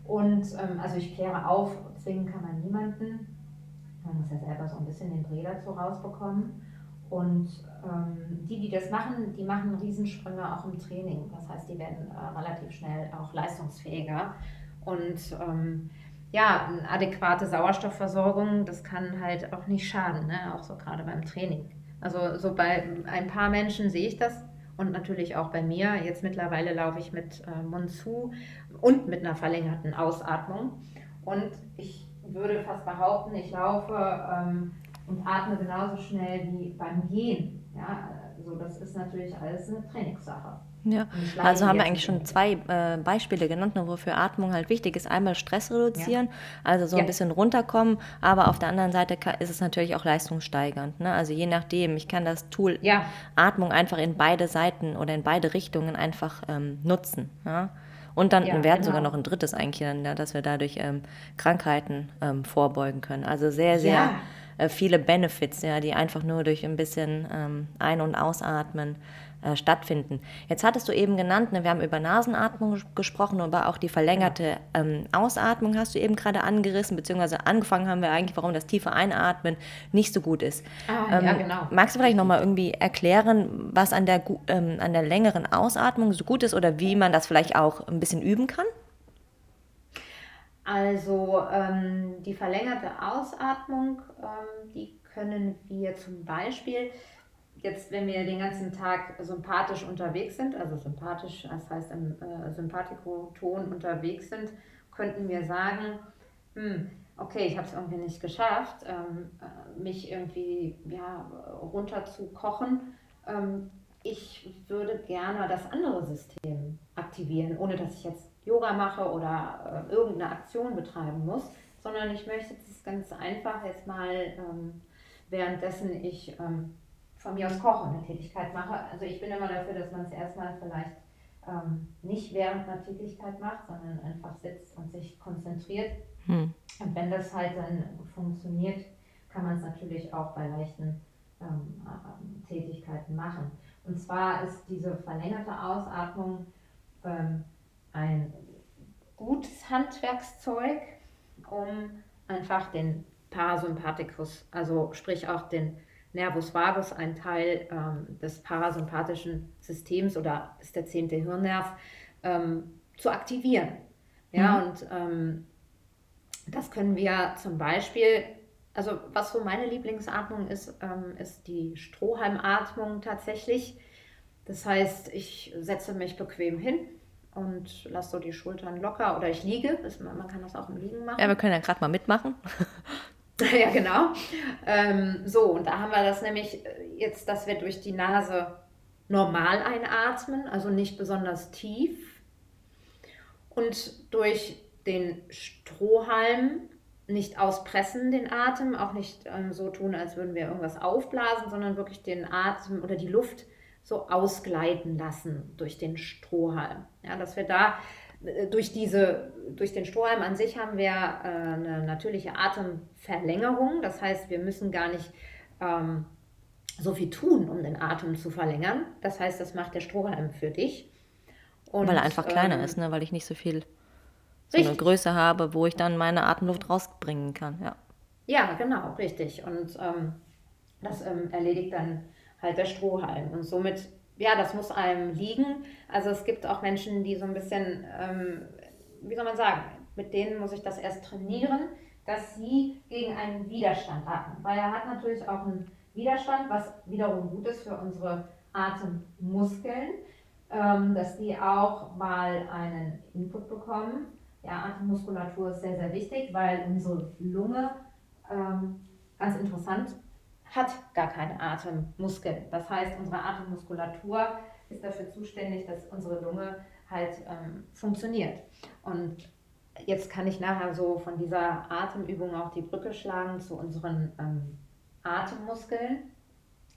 [SPEAKER 2] Und ähm, also ich kläre auf, zwingen kann man niemanden. Man muss ja selber so ein bisschen den Dreh dazu rausbekommen. Und ähm, die, die das machen, die machen Riesensprünge auch im Training. Das heißt, die werden äh, relativ schnell auch leistungsfähiger. Und ähm, ja, eine adäquate Sauerstoffversorgung, das kann halt auch nicht schaden, ne? auch so gerade beim Training. Also so bei ein paar Menschen sehe ich das und natürlich auch bei mir. Jetzt mittlerweile laufe ich mit äh, Mund zu und mit einer verlängerten Ausatmung. Und ich würde fast behaupten, ich laufe ähm, und atme genauso schnell wie beim Gehen. Ja, also das ist natürlich alles eine Trainingssache.
[SPEAKER 1] Ja, also haben wir eigentlich schon zwei äh, Beispiele genannt, ne, wofür Atmung halt wichtig ist. Einmal Stress reduzieren, ja. also so ein bisschen runterkommen, aber auf der anderen Seite ist es natürlich auch leistungssteigernd. Ne? Also je nachdem, ich kann das Tool ja. Atmung einfach in beide Seiten oder in beide Richtungen einfach ähm, nutzen. Ja? Und dann ja, werden genau. sogar noch ein drittes eigentlich, dass wir dadurch ähm, Krankheiten ähm, vorbeugen können. Also sehr, sehr äh, viele Benefits, ja, die einfach nur durch ein bisschen ähm, Ein- und Ausatmen äh, stattfinden. Jetzt hattest du eben genannt, ne, wir haben über Nasenatmung gesprochen, aber auch die verlängerte ähm, Ausatmung hast du eben gerade angerissen, beziehungsweise angefangen haben wir eigentlich, warum das tiefe Einatmen nicht so gut ist. Ah, ähm, ja, genau. Magst du vielleicht nochmal irgendwie erklären, was an der, ähm, an der längeren Ausatmung so gut ist oder wie man das vielleicht auch ein bisschen üben kann?
[SPEAKER 2] Also ähm, die verlängerte Ausatmung, ähm, die können wir zum Beispiel jetzt, wenn wir den ganzen Tag sympathisch unterwegs sind, also sympathisch, das heißt im äh, Sympathikoton unterwegs sind, könnten wir sagen, hm, okay, ich habe es irgendwie nicht geschafft, ähm, äh, mich irgendwie ja, runter zu kochen. Ähm, ich würde gerne das andere System aktivieren, ohne dass ich jetzt Yoga mache oder äh, irgendeine Aktion betreiben muss, sondern ich möchte es ganz einfach jetzt mal, ähm, währenddessen ich ähm, von mir aus koche, eine Tätigkeit mache. Also ich bin immer dafür, dass man es erstmal vielleicht ähm, nicht während einer Tätigkeit macht, sondern einfach sitzt und sich konzentriert. Hm. Und wenn das halt dann funktioniert, kann man es natürlich auch bei leichten ähm, äh, Tätigkeiten machen. Und zwar ist diese verlängerte Ausatmung ähm, ein gutes Handwerkszeug, um einfach den Parasympathikus, also sprich auch den Nervus vagus, ein Teil ähm, des parasympathischen Systems oder ist der zehnte Hirnnerv, ähm, zu aktivieren. Ja, mhm. und ähm, das können wir zum Beispiel, also was so meine Lieblingsatmung ist, ähm, ist die Strohhalmatmung tatsächlich. Das heißt, ich setze mich bequem hin und lasse so die Schultern locker oder ich liege. Man kann das auch im Liegen machen.
[SPEAKER 1] Ja, wir können ja gerade mal mitmachen.
[SPEAKER 2] ja, genau. Ähm, so, und da haben wir das nämlich jetzt, dass wir durch die Nase normal einatmen, also nicht besonders tief. Und durch den Strohhalm nicht auspressen, den Atem, auch nicht ähm, so tun, als würden wir irgendwas aufblasen, sondern wirklich den Atem oder die Luft so ausgleiten lassen durch den Strohhalm. Ja, dass wir da äh, durch, diese, durch den Strohhalm an sich haben wir äh, eine natürliche Atemverlängerung. Das heißt, wir müssen gar nicht ähm, so viel tun, um den Atem zu verlängern. Das heißt, das macht der Strohhalm für dich.
[SPEAKER 1] Und, weil er einfach kleiner ähm, ist, ne? weil ich nicht so viel so eine Größe habe, wo ich dann meine Atemluft rausbringen kann. Ja,
[SPEAKER 2] ja genau, richtig. Und ähm, das ähm, erledigt dann halt der Strohhalm. Und somit ja, das muss einem liegen. Also es gibt auch Menschen, die so ein bisschen, ähm, wie soll man sagen, mit denen muss ich das erst trainieren, dass sie gegen einen Widerstand atmen. Weil er hat natürlich auch einen Widerstand, was wiederum gut ist für unsere Atemmuskeln, ähm, dass die auch mal einen Input bekommen. Ja, Atemmuskulatur ist sehr, sehr wichtig, weil unsere Lunge, ähm, ganz interessant, hat gar keine Atemmuskeln. Das heißt, unsere Atemmuskulatur ist dafür zuständig, dass unsere Lunge halt ähm, funktioniert. Und jetzt kann ich nachher so von dieser Atemübung auch die Brücke schlagen zu unseren ähm, Atemmuskeln,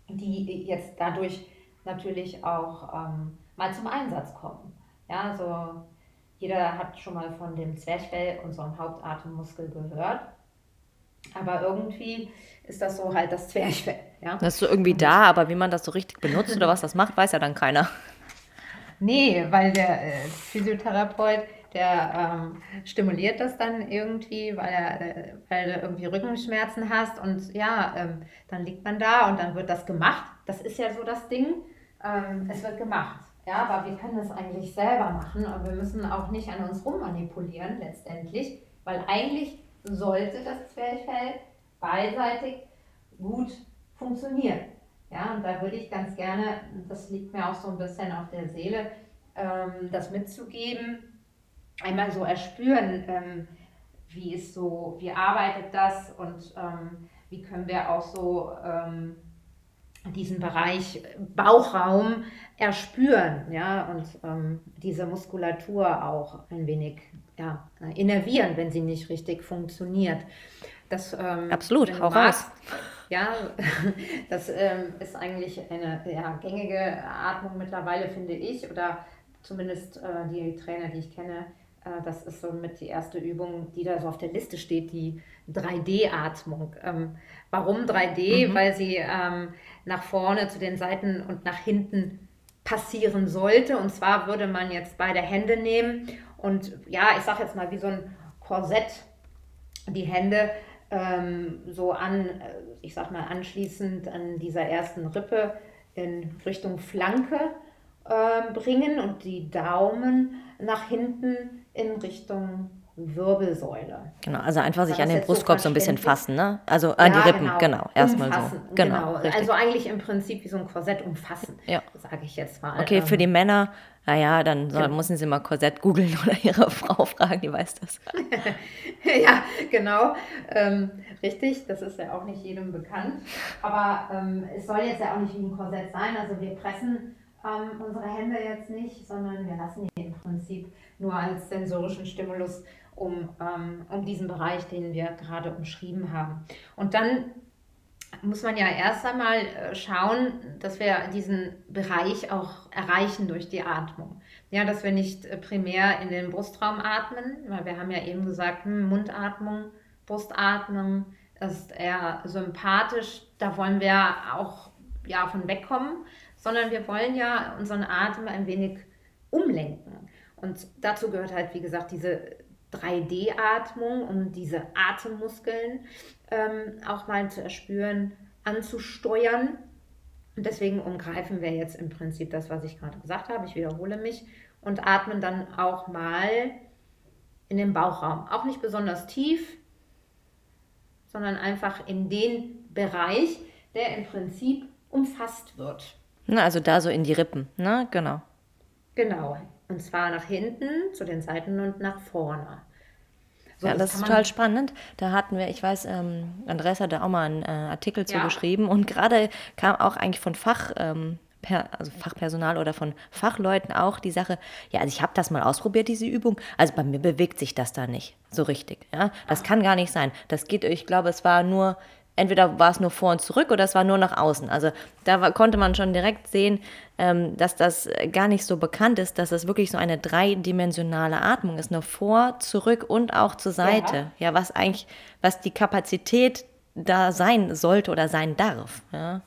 [SPEAKER 2] die jetzt dadurch natürlich auch ähm, mal zum Einsatz kommen. Ja, also jeder hat schon mal von dem Zwerchfell, unserem Hauptatemmuskel, gehört. Aber irgendwie ist das so halt das Zwerchfell. Ja?
[SPEAKER 1] Das ist so irgendwie da, aber wie man das so richtig benutzt oder was das macht, weiß ja dann keiner.
[SPEAKER 2] Nee, weil der äh, Physiotherapeut, der ähm, stimuliert das dann irgendwie, weil, er, äh, weil du irgendwie Rückenschmerzen hast und ja, ähm, dann liegt man da und dann wird das gemacht. Das ist ja so das Ding. Ähm, es wird gemacht. Ja, aber wir können das eigentlich selber machen und wir müssen auch nicht an uns rummanipulieren letztendlich, weil eigentlich sollte das Zwerchfell beidseitig gut funktionieren. Ja, und da würde ich ganz gerne, das liegt mir auch so ein bisschen auf der Seele, ähm, das mitzugeben, einmal so erspüren, ähm, wie ist so, wie arbeitet das und ähm, wie können wir auch so ähm, diesen Bereich Bauchraum erspüren, ja, und ähm, diese Muskulatur auch ein wenig ja, innervieren, wenn sie nicht richtig funktioniert.
[SPEAKER 1] Das, ähm, Absolut, hau raus.
[SPEAKER 2] Ja, das ähm, ist eigentlich eine ja, gängige Atmung mittlerweile, finde ich, oder zumindest äh, die Trainer, die ich kenne, äh, das ist so mit die erste Übung, die da so auf der Liste steht, die 3D-Atmung. Ähm, warum 3D? Mhm. Weil sie ähm, nach vorne zu den Seiten und nach hinten passieren sollte. Und zwar würde man jetzt beide Hände nehmen und ja, ich sage jetzt mal wie so ein Korsett die Hände ähm, so an, äh, ich sag mal anschließend an dieser ersten Rippe in Richtung Flanke äh, bringen und die Daumen nach hinten in Richtung Wirbelsäule.
[SPEAKER 1] Genau, also einfach sich an den Brustkorb so, so ein bisschen fassen, ne? Also an ja, die Rippen, genau. genau erstmal so.
[SPEAKER 2] Genau, genau. also eigentlich im Prinzip wie so ein Korsett umfassen, ja. sage ich jetzt mal.
[SPEAKER 1] Okay, für ähm, die Männer Naja, dann soll, genau. müssen Sie mal Korsett googeln oder Ihre Frau fragen, die weiß das.
[SPEAKER 2] ja, genau. Ähm, richtig, das ist ja auch nicht jedem bekannt. Aber ähm, es soll jetzt ja auch nicht wie ein Korsett sein. Also wir pressen ähm, unsere Hände jetzt nicht, sondern wir lassen die im Prinzip nur als sensorischen Stimulus um, ähm, um diesen Bereich, den wir gerade umschrieben haben. Und dann muss man ja erst einmal äh, schauen, dass wir diesen Bereich auch erreichen durch die Atmung. Ja, dass wir nicht äh, primär in den Brustraum atmen, weil wir haben ja eben gesagt, hm, Mundatmung, Brustatmung ist eher sympathisch. Da wollen wir auch ja, von wegkommen, sondern wir wollen ja unseren Atem ein wenig umlenken. Und dazu gehört halt, wie gesagt, diese 3D-Atmung, um diese Atemmuskeln ähm, auch mal zu erspüren, anzusteuern. Und deswegen umgreifen wir jetzt im Prinzip das, was ich gerade gesagt habe. Ich wiederhole mich und atmen dann auch mal in den Bauchraum. Auch nicht besonders tief, sondern einfach in den Bereich, der im Prinzip umfasst wird.
[SPEAKER 1] Na, also da so in die Rippen, ne? Genau.
[SPEAKER 2] Genau. Und zwar nach hinten, zu den Seiten und nach vorne.
[SPEAKER 1] So, ja, das, das ist total spannend. Da hatten wir, ich weiß, ähm, Andreas hat da auch mal einen äh, Artikel ja. zugeschrieben und gerade kam auch eigentlich von Fach, ähm, per, also Fachpersonal oder von Fachleuten auch die Sache, ja, also ich habe das mal ausprobiert, diese Übung, also bei mir bewegt sich das da nicht so richtig. Ja? Das kann gar nicht sein. Das geht, ich glaube, es war nur entweder war es nur vor und zurück oder es war nur nach außen. Also da war, konnte man schon direkt sehen, ähm, dass das gar nicht so bekannt ist, dass es wirklich so eine dreidimensionale Atmung ist, nur vor, zurück und auch zur Seite. Ja, ja was eigentlich, was die Kapazität da sein sollte oder sein darf. Ja,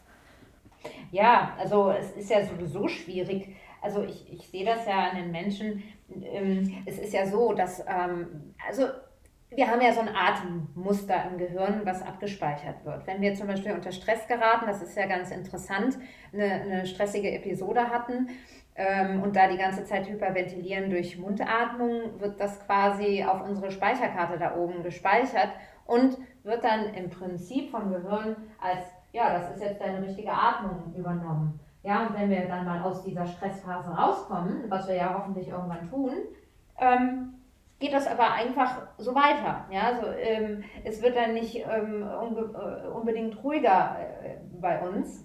[SPEAKER 2] ja also es ist ja sowieso schwierig. Also ich, ich sehe das ja an den Menschen. Ähm, es ist ja so, dass, ähm, also wir haben ja so ein Atemmuster im Gehirn, was abgespeichert wird. Wenn wir zum Beispiel unter Stress geraten, das ist ja ganz interessant, eine, eine stressige Episode hatten ähm, und da die ganze Zeit hyperventilieren durch Mundatmung, wird das quasi auf unsere Speicherkarte da oben gespeichert und wird dann im Prinzip vom Gehirn als, ja, das ist jetzt deine richtige Atmung übernommen. Ja, und wenn wir dann mal aus dieser Stressphase rauskommen, was wir ja hoffentlich irgendwann tun, ähm, geht das aber einfach so weiter. Ja? Also, ähm, es wird dann nicht ähm, unbe äh, unbedingt ruhiger äh, bei uns,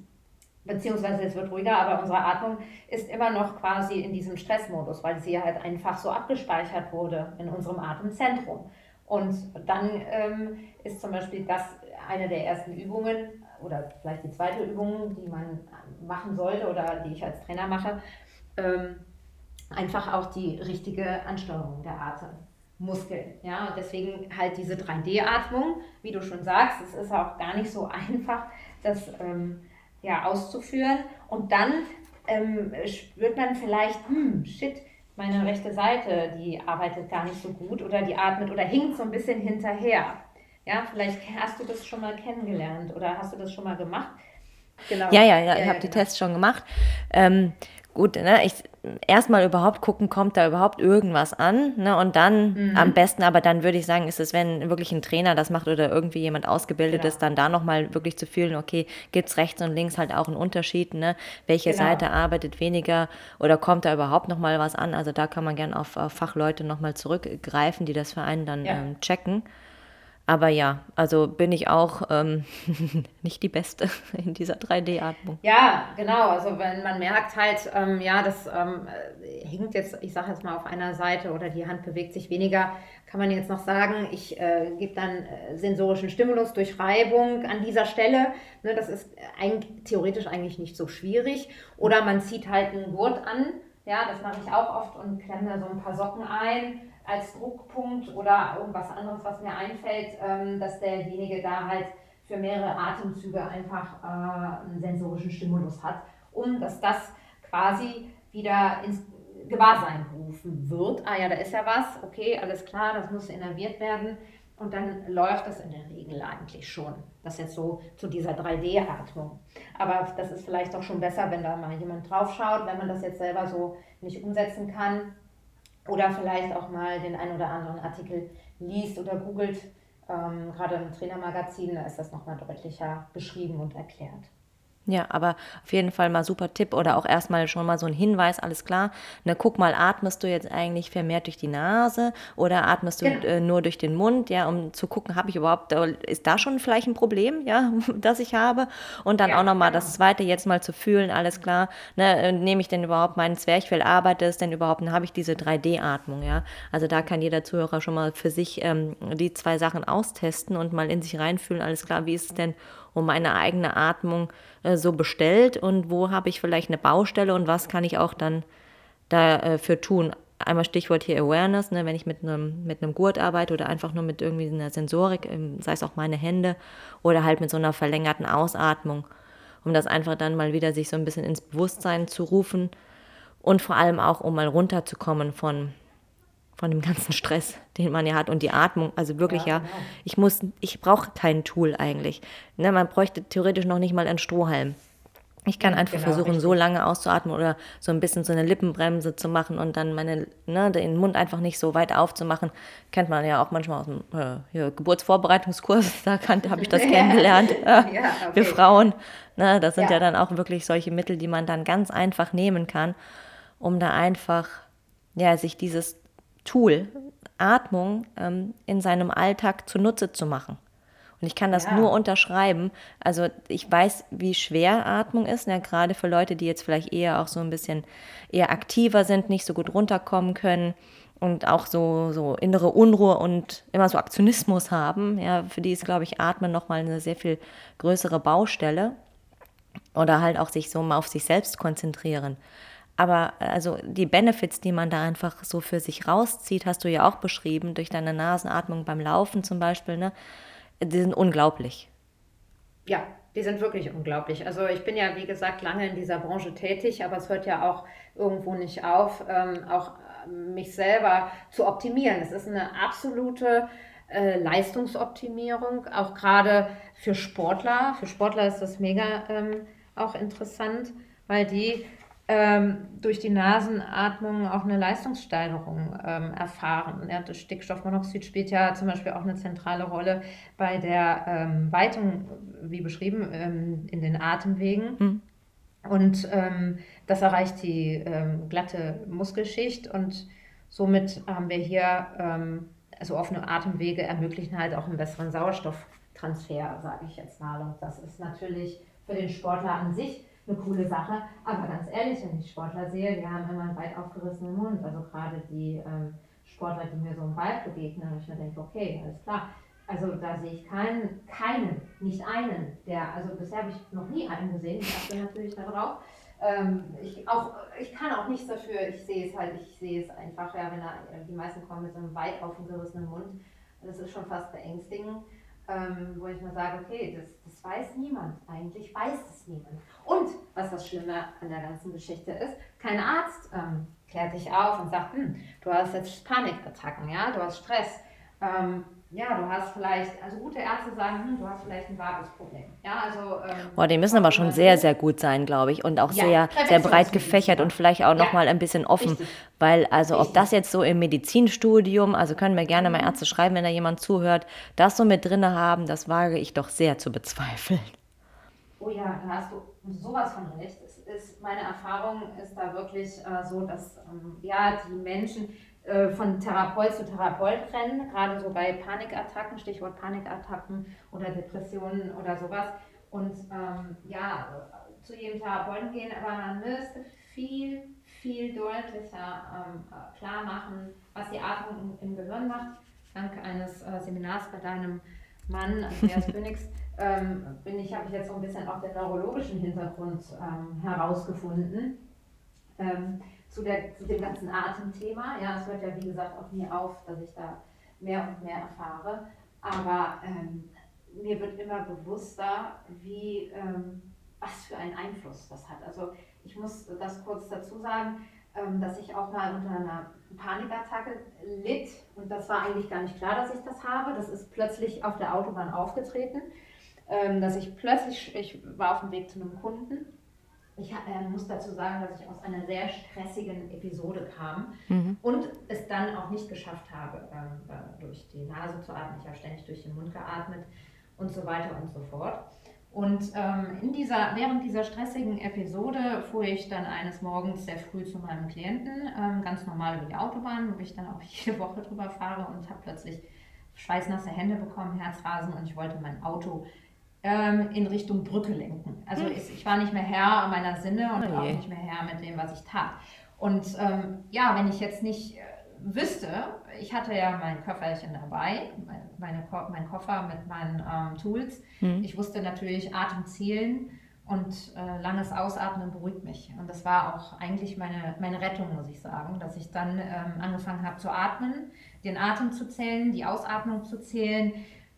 [SPEAKER 2] beziehungsweise es wird ruhiger, aber unsere Atmung ist immer noch quasi in diesem Stressmodus, weil sie halt einfach so abgespeichert wurde in unserem Atemzentrum. Und dann ähm, ist zum Beispiel das eine der ersten Übungen oder vielleicht die zweite Übung, die man machen sollte oder die ich als Trainer mache, ähm, einfach auch die richtige Ansteuerung der Atem. Muskeln. Ja, und deswegen halt diese 3D-Atmung, wie du schon sagst, es ist auch gar nicht so einfach, das ähm, ja, auszuführen. Und dann ähm, spürt man vielleicht, hm, shit, meine rechte Seite, die arbeitet gar nicht so gut oder die atmet oder hinkt so ein bisschen hinterher. Ja, vielleicht hast du das schon mal kennengelernt oder hast du das schon mal gemacht?
[SPEAKER 1] Genau. Ja, ja, ja, ich ja, habe ja, die genau. Tests schon gemacht. Ähm, gut, ne, ich erstmal überhaupt gucken, kommt da überhaupt irgendwas an, ne, und dann mhm. am besten, aber dann würde ich sagen, ist es, wenn wirklich ein Trainer das macht oder irgendwie jemand ausgebildet genau. ist, dann da nochmal wirklich zu fühlen, okay, gibt es rechts und links halt auch einen Unterschied, ne, welche genau. Seite arbeitet weniger oder kommt da überhaupt nochmal was an, also da kann man gerne auf, auf Fachleute nochmal zurückgreifen, die das für einen dann ja. ähm, checken. Aber ja, also bin ich auch ähm, nicht die Beste in dieser 3D-Atmung.
[SPEAKER 2] Ja, genau. Also wenn man merkt halt, ähm, ja, das ähm, hinkt jetzt, ich sage jetzt mal auf einer Seite oder die Hand bewegt sich weniger, kann man jetzt noch sagen, ich äh, gebe dann äh, sensorischen Stimulus durch Reibung an dieser Stelle. Ne, das ist ein, theoretisch eigentlich nicht so schwierig. Oder man zieht halt einen Gurt an. Ja, das mache ich auch oft und klemme da so ein paar Socken ein als Druckpunkt oder irgendwas anderes, was mir einfällt, ähm, dass derjenige da halt für mehrere Atemzüge einfach äh, einen sensorischen Stimulus hat, um dass das quasi wieder ins Gewahrsein gerufen wird. Ah ja, da ist ja was, okay, alles klar, das muss innerviert werden. Und dann läuft das in der Regel eigentlich schon. Das jetzt so zu dieser 3D-Atmung. Aber das ist vielleicht auch schon besser, wenn da mal jemand drauf schaut, wenn man das jetzt selber so nicht umsetzen kann oder vielleicht auch mal den ein oder anderen Artikel liest oder googelt. Ähm, gerade im Trainermagazin, da ist das nochmal deutlicher beschrieben und erklärt.
[SPEAKER 1] Ja, aber auf jeden Fall mal super Tipp oder auch erstmal schon mal so ein Hinweis, alles klar. Ne, guck mal, atmest du jetzt eigentlich vermehrt durch die Nase oder atmest du genau. äh, nur durch den Mund, ja, um zu gucken, habe ich überhaupt, äh, ist da schon vielleicht ein Problem, ja, das ich habe? Und dann ja, auch nochmal genau. das zweite jetzt mal zu fühlen, alles klar, ne, äh, nehme ich denn überhaupt meinen Zwerchfell, arbeite es denn überhaupt, dann habe ich diese 3D-Atmung, ja. Also da kann jeder Zuhörer schon mal für sich ähm, die zwei Sachen austesten und mal in sich reinfühlen, alles klar, wie ist es denn um meine eigene Atmung äh, so bestellt und wo habe ich vielleicht eine Baustelle und was kann ich auch dann dafür äh, tun. Einmal Stichwort hier Awareness, ne, wenn ich mit einem, mit einem Gurt arbeite oder einfach nur mit irgendwie einer Sensorik, ähm, sei es auch meine Hände oder halt mit so einer verlängerten Ausatmung, um das einfach dann mal wieder sich so ein bisschen ins Bewusstsein zu rufen und vor allem auch, um mal runterzukommen von von dem ganzen Stress, den man ja hat und die Atmung. Also wirklich ja, ja genau. ich muss, ich brauche kein Tool eigentlich. Ne, man bräuchte theoretisch noch nicht mal einen Strohhalm. Ich kann einfach genau, versuchen, richtig. so lange auszuatmen oder so ein bisschen so eine Lippenbremse zu machen und dann meine, ne, den Mund einfach nicht so weit aufzumachen. Kennt man ja auch manchmal aus dem äh, Geburtsvorbereitungskurs, da habe ich das kennengelernt. ja, okay. Wir Frauen, ne, das sind ja. ja dann auch wirklich solche Mittel, die man dann ganz einfach nehmen kann, um da einfach ja, sich dieses Tool, Atmung, ähm, in seinem Alltag zunutze zu machen. Und ich kann das ja. nur unterschreiben. Also ich weiß, wie schwer Atmung ist, ja, gerade für Leute, die jetzt vielleicht eher auch so ein bisschen eher aktiver sind, nicht so gut runterkommen können und auch so, so innere Unruhe und immer so Aktionismus haben. Ja, für die ist, glaube ich, Atmen nochmal eine sehr viel größere Baustelle. Oder halt auch sich so mal auf sich selbst konzentrieren. Aber also die Benefits, die man da einfach so für sich rauszieht, hast du ja auch beschrieben, durch deine Nasenatmung beim Laufen zum Beispiel, ne? Die sind unglaublich.
[SPEAKER 2] Ja, die sind wirklich unglaublich. Also ich bin ja, wie gesagt, lange in dieser Branche tätig, aber es hört ja auch irgendwo nicht auf, ähm, auch äh, mich selber zu optimieren. Es ist eine absolute äh, Leistungsoptimierung, auch gerade für Sportler. Für Sportler ist das mega ähm, auch interessant, weil die ähm, durch die Nasenatmung auch eine Leistungssteigerung ähm, erfahren. Ja, das Stickstoffmonoxid spielt ja zum Beispiel auch eine zentrale Rolle bei der ähm, Weitung, wie beschrieben, ähm, in den Atemwegen. Mhm. Und ähm, das erreicht die ähm, glatte Muskelschicht und somit haben wir hier, also offene Atemwege ermöglichen halt auch einen besseren Sauerstofftransfer, sage ich jetzt mal. Und das ist natürlich für den Sportler an sich eine coole Sache. Aber ganz ehrlich, wenn ich Sportler sehe, die haben immer einen weit aufgerissenen Mund. Also gerade die ähm, Sportler, die mir so im Wald begegnen, ich mir denke, okay, alles klar. Also da sehe ich keinen, keinen, nicht einen, der, also bisher habe ich noch nie einen gesehen, ich achte natürlich darauf. Ähm, ich, auch, ich kann auch nichts dafür, ich sehe es halt, ich sehe es einfach, ja, wenn da, die meisten kommen mit so einem weit aufgerissenen Mund, das ist schon fast beängstigend ähm, wo ich mal sage, okay, das, das weiß niemand. Eigentlich weiß es niemand. Und was das Schlimme an der ganzen Geschichte ist, kein Arzt ähm, klärt dich auf und sagt, hm, du hast jetzt Panikattacken, ja, du hast Stress. Ähm, ja, du hast vielleicht, also gute Ärzte sagen, hm, du hast vielleicht ein Vagusproblem. Ja, also, ähm,
[SPEAKER 1] Boah, die müssen aber schon sehr, sehr gut sein, glaube ich. Und auch ja, sehr, sehr breit gefächert und vielleicht auch ja. nochmal ein bisschen offen. Richtig. Weil, also Richtig. ob das jetzt so im Medizinstudium, also können mir gerne mal mhm. Ärzte schreiben, wenn da jemand zuhört, das so mit drin haben, das wage ich doch sehr zu bezweifeln.
[SPEAKER 2] Oh ja, da hast du sowas von recht. Es ist, meine Erfahrung ist da wirklich äh, so, dass ähm, ja, die Menschen, äh, von Therapeut zu Therapeut rennen, gerade so bei Panikattacken, Stichwort Panikattacken oder Depressionen oder sowas. Und ähm, ja, zu jedem Therapeuten gehen, aber man müsste viel, viel deutlicher ähm, klar machen, was die Atmung im, im Gehirn macht. Dank eines äh, Seminars bei deinem Mann, Andreas Königs, ähm, bin ich, habe ich jetzt so ein bisschen auch den neurologischen Hintergrund ähm, herausgefunden. Zu, der, zu dem ganzen Atemthema. Ja, es hört ja wie gesagt auch nie auf, dass ich da mehr und mehr erfahre. Aber ähm, mir wird immer bewusster, wie, ähm, was für einen Einfluss das hat. Also ich muss das kurz dazu sagen, ähm, dass ich auch mal unter einer Panikattacke litt. Und das war eigentlich gar nicht klar, dass ich das habe. Das ist plötzlich auf der Autobahn aufgetreten. Ähm, dass ich plötzlich, ich war auf dem Weg zu einem Kunden ich äh, muss dazu sagen, dass ich aus einer sehr stressigen Episode kam mhm. und es dann auch nicht geschafft habe, äh, durch die Nase zu atmen. Ich habe ständig durch den Mund geatmet und so weiter und so fort. Und ähm, in dieser, während dieser stressigen Episode fuhr ich dann eines Morgens sehr früh zu meinem Klienten, ähm, ganz normal über die Autobahn, wo ich dann auch jede Woche drüber fahre und habe plötzlich schweißnasse Hände bekommen, Herzrasen und ich wollte mein Auto ähm, in Richtung Brücke lenken. Also hm. ich, ich, war nicht mehr Herr meiner Sinne und oh auch nicht mehr Herr mit dem, was ich tat. Und ähm, ja, wenn ich jetzt nicht äh, wüsste, ich hatte ja mein Köfferchen dabei, meine, mein Koffer mit meinen ähm, Tools. Mhm. Ich wusste natürlich Atem zielen und äh, langes Ausatmen beruhigt mich. Und das war auch eigentlich meine, meine Rettung, muss ich sagen, dass ich dann ähm, angefangen habe zu atmen, den Atem zu zählen, die Ausatmung zu zählen.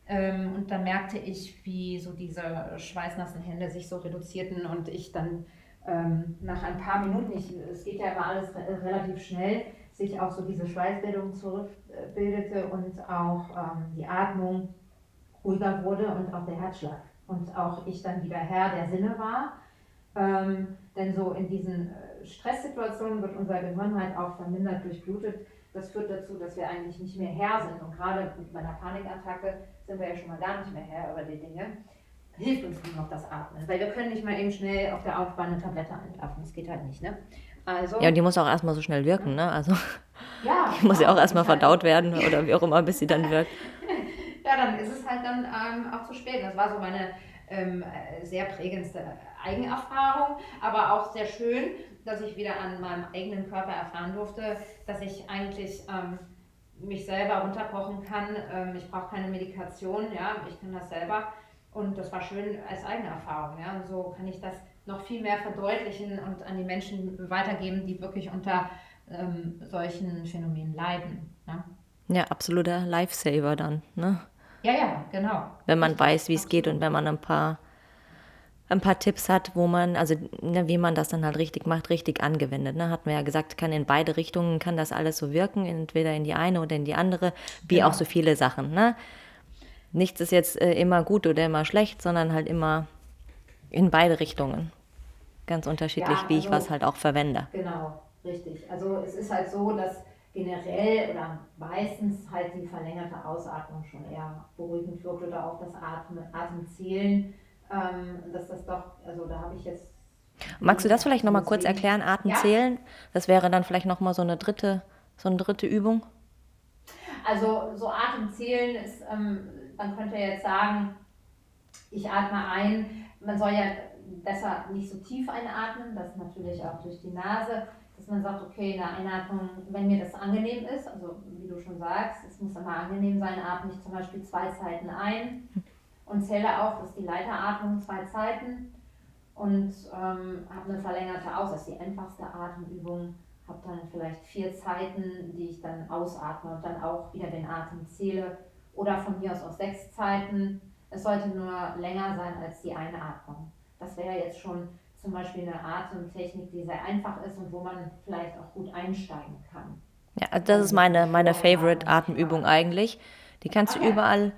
[SPEAKER 2] Ähm, und dann merkte ich, wie so diese schweißnassen Hände sich so reduzierten und ich dann ähm, nach ein paar Minuten, ich, es geht ja immer alles relativ schnell, sich auch so diese Schweißbildung zurückbildete und auch ähm, die Atmung ruhiger wurde und auch der Herzschlag. Und auch ich dann wieder Herr der Sinne war. Ähm, denn so in diesen äh, Stresssituationen wird unser Gehirn halt auch vermindert durchblutet. Das führt dazu, dass wir eigentlich nicht mehr Herr sind. Und gerade bei einer Panikattacke sind wir ja schon mal gar nicht mehr Herr über die Dinge. Hilft uns nur noch das Atmen. Weil wir können nicht mal eben schnell auf der Autobahn eine Tablette einwerfen. Das geht halt nicht. Ne?
[SPEAKER 1] Also, ja, und die muss auch erstmal so schnell wirken, ne? Also ja, die muss ja auch erstmal verdaut werden oder wie auch immer, bis sie dann wirkt.
[SPEAKER 2] ja, dann ist es halt dann ähm, auch zu spät. Das war so meine ähm, sehr prägendste Eigenerfahrung, aber auch sehr schön, dass ich wieder an meinem eigenen Körper erfahren durfte, dass ich eigentlich ähm, mich selber runterkochen kann. Ähm, ich brauche keine Medikation, ja, ich kann das selber. Und das war schön als eigene Erfahrung. Ja. Und so kann ich das noch viel mehr verdeutlichen und an die Menschen weitergeben, die wirklich unter ähm, solchen Phänomenen leiden. Ne?
[SPEAKER 1] Ja, absoluter Lifesaver dann. Ne?
[SPEAKER 2] Ja, ja, genau.
[SPEAKER 1] Wenn man weiß, wie es geht und wenn man ein paar, ein paar Tipps hat, wo man, also ne, wie man das dann halt richtig macht, richtig angewendet. Ne? Hat man ja gesagt, kann in beide Richtungen, kann das alles so wirken, entweder in die eine oder in die andere, wie genau. auch so viele Sachen. Ne? Nichts ist jetzt äh, immer gut oder immer schlecht, sondern halt immer in beide Richtungen ganz unterschiedlich, ja, also, wie ich also was halt auch verwende.
[SPEAKER 2] Genau, richtig. Also es ist halt so, dass generell oder meistens halt die verlängerte Ausatmung schon eher beruhigend wirkt oder auch das Atmen, Atemzählen, ähm, dass das doch, also da habe ich jetzt.
[SPEAKER 1] Magst du das vielleicht nochmal kurz erklären, Atemzählen? Ja. Das wäre dann vielleicht nochmal so eine dritte, so eine dritte Übung.
[SPEAKER 2] Also so Atemzählen ist, ähm, man könnte jetzt sagen, ich atme ein, man soll ja besser nicht so tief einatmen, das natürlich auch durch die Nase, dass man sagt, okay, in der Einatmung, wenn mir das angenehm ist, also wie du schon sagst, es muss immer angenehm sein, atme ich zum Beispiel zwei Zeiten ein und zähle auch, das ist die Leiteratmung, zwei Zeiten und ähm, habe eine verlängerte Aus, das ist die einfachste Atemübung, habe dann vielleicht vier Zeiten, die ich dann ausatme und dann auch wieder den Atem zähle oder von mir aus auch sechs Zeiten. Es sollte nur länger sein als die Einatmung. Das wäre jetzt schon zum Beispiel eine Atemtechnik, die sehr einfach ist und wo man vielleicht auch gut einsteigen kann.
[SPEAKER 1] Ja, das ist meine, meine Favorite Atemübung eigentlich. Die kannst du überall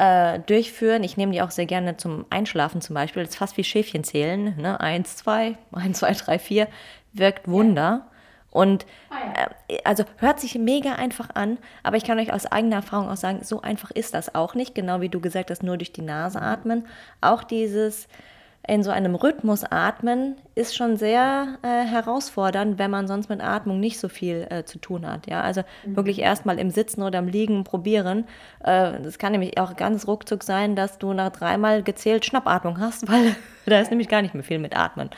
[SPEAKER 1] äh, durchführen. Ich nehme die auch sehr gerne zum Einschlafen zum Beispiel. Das ist fast wie Schäfchen zählen. Ne? Eins, zwei, eins, zwei, drei, vier. Wirkt Wunder. Und ah, äh, also hört sich mega einfach an, aber ich kann euch aus eigener Erfahrung auch sagen, so einfach ist das auch nicht. Genau wie du gesagt hast, nur durch die Nase atmen. Auch dieses in so einem Rhythmus atmen ist schon sehr äh, herausfordernd, wenn man sonst mit Atmung nicht so viel äh, zu tun hat. Ja, also mhm. wirklich erstmal im Sitzen oder im Liegen probieren. Äh, das kann nämlich auch ganz ruckzuck sein, dass du nach dreimal gezählt Schnappatmung hast, weil da ist nämlich gar nicht mehr viel mit Atmen.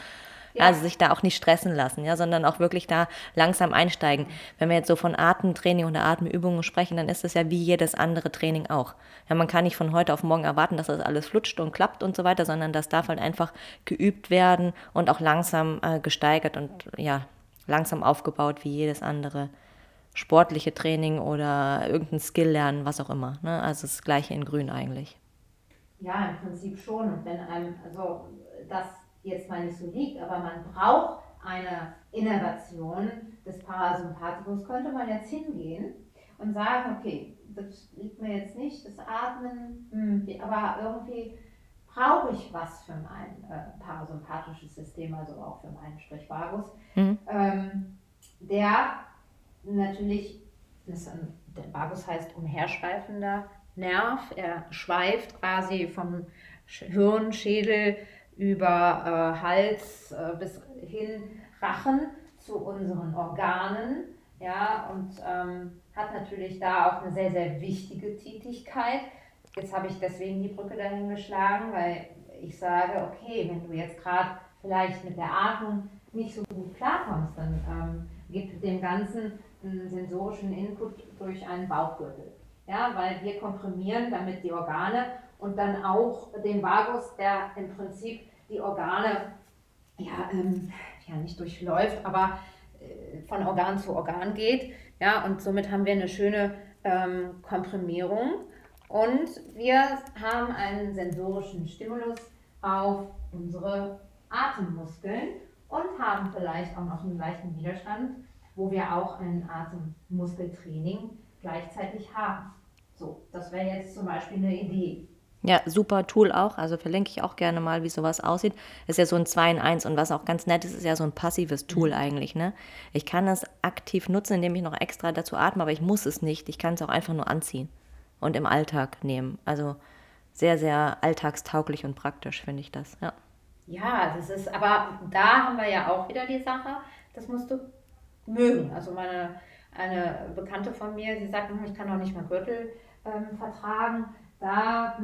[SPEAKER 1] Ja. Also sich da auch nicht stressen lassen, ja, sondern auch wirklich da langsam einsteigen. Wenn wir jetzt so von Atemtraining oder Atemübungen sprechen, dann ist das ja wie jedes andere Training auch. Ja, man kann nicht von heute auf morgen erwarten, dass das alles flutscht und klappt und so weiter, sondern das darf halt einfach geübt werden und auch langsam äh, gesteigert und ja, langsam aufgebaut wie jedes andere sportliche Training oder irgendein Skill lernen, was auch immer. Ne? Also das gleiche in Grün eigentlich.
[SPEAKER 2] Ja, im Prinzip schon. Und wenn einem, also das jetzt mal nicht so liegt, aber man braucht eine Innervation des Parasympathikus, könnte man jetzt hingehen und sagen, okay, das liegt mir jetzt nicht, das Atmen, hm, aber irgendwie brauche ich was für mein äh, parasympathisches System, also auch für meinen Strich Vagus, mhm. ähm, der natürlich, das, der Vagus heißt umherschweifender Nerv, er schweift quasi vom Hirn, Schädel, über äh, Hals äh, bis hin Rachen zu unseren Organen. Ja, und ähm, hat natürlich da auch eine sehr, sehr wichtige Tätigkeit. Jetzt habe ich deswegen die Brücke dahin geschlagen, weil ich sage, okay, wenn du jetzt gerade vielleicht mit der Atmung nicht so gut klarkommst, dann ähm, gibt dem Ganzen einen sensorischen Input durch einen Bauchgürtel. Ja, weil wir komprimieren damit die Organe und dann auch den Vagus, der im Prinzip die Organe ja, ähm, ja nicht durchläuft, aber äh, von Organ zu Organ geht. Ja, und somit haben wir eine schöne ähm, Komprimierung und wir haben einen sensorischen Stimulus auf unsere Atemmuskeln und haben vielleicht auch noch einen leichten Widerstand, wo wir auch ein Atemmuskeltraining gleichzeitig haben. So, das wäre jetzt zum Beispiel eine Idee.
[SPEAKER 1] Ja, super Tool auch. Also verlinke ich auch gerne mal, wie sowas aussieht. Ist ja so ein 2 in 1 und was auch ganz nett ist, ist ja so ein passives Tool mhm. eigentlich. Ne? Ich kann das aktiv nutzen, indem ich noch extra dazu atme, aber ich muss es nicht. Ich kann es auch einfach nur anziehen und im Alltag nehmen. Also sehr, sehr alltagstauglich und praktisch, finde ich das. Ja.
[SPEAKER 2] ja, das ist, aber da haben wir ja auch wieder die Sache, das musst du mögen. Also meine eine Bekannte von mir, die sagt, hm, ich kann auch nicht mal Gürtel ähm, vertragen da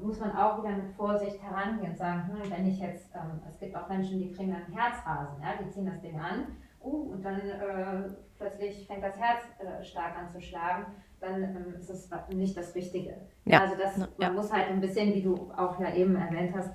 [SPEAKER 2] muss man auch wieder mit Vorsicht herangehen und sagen, hm, wenn ich jetzt, ähm, es gibt auch Menschen, die kriegen dann Herzrasen, ja, die ziehen das Ding an, uh, und dann äh, plötzlich fängt das Herz äh, stark an zu schlagen, dann ähm, ist es nicht das Richtige. Ja. Also das, man ja. muss halt ein bisschen, wie du auch ja eben erwähnt hast,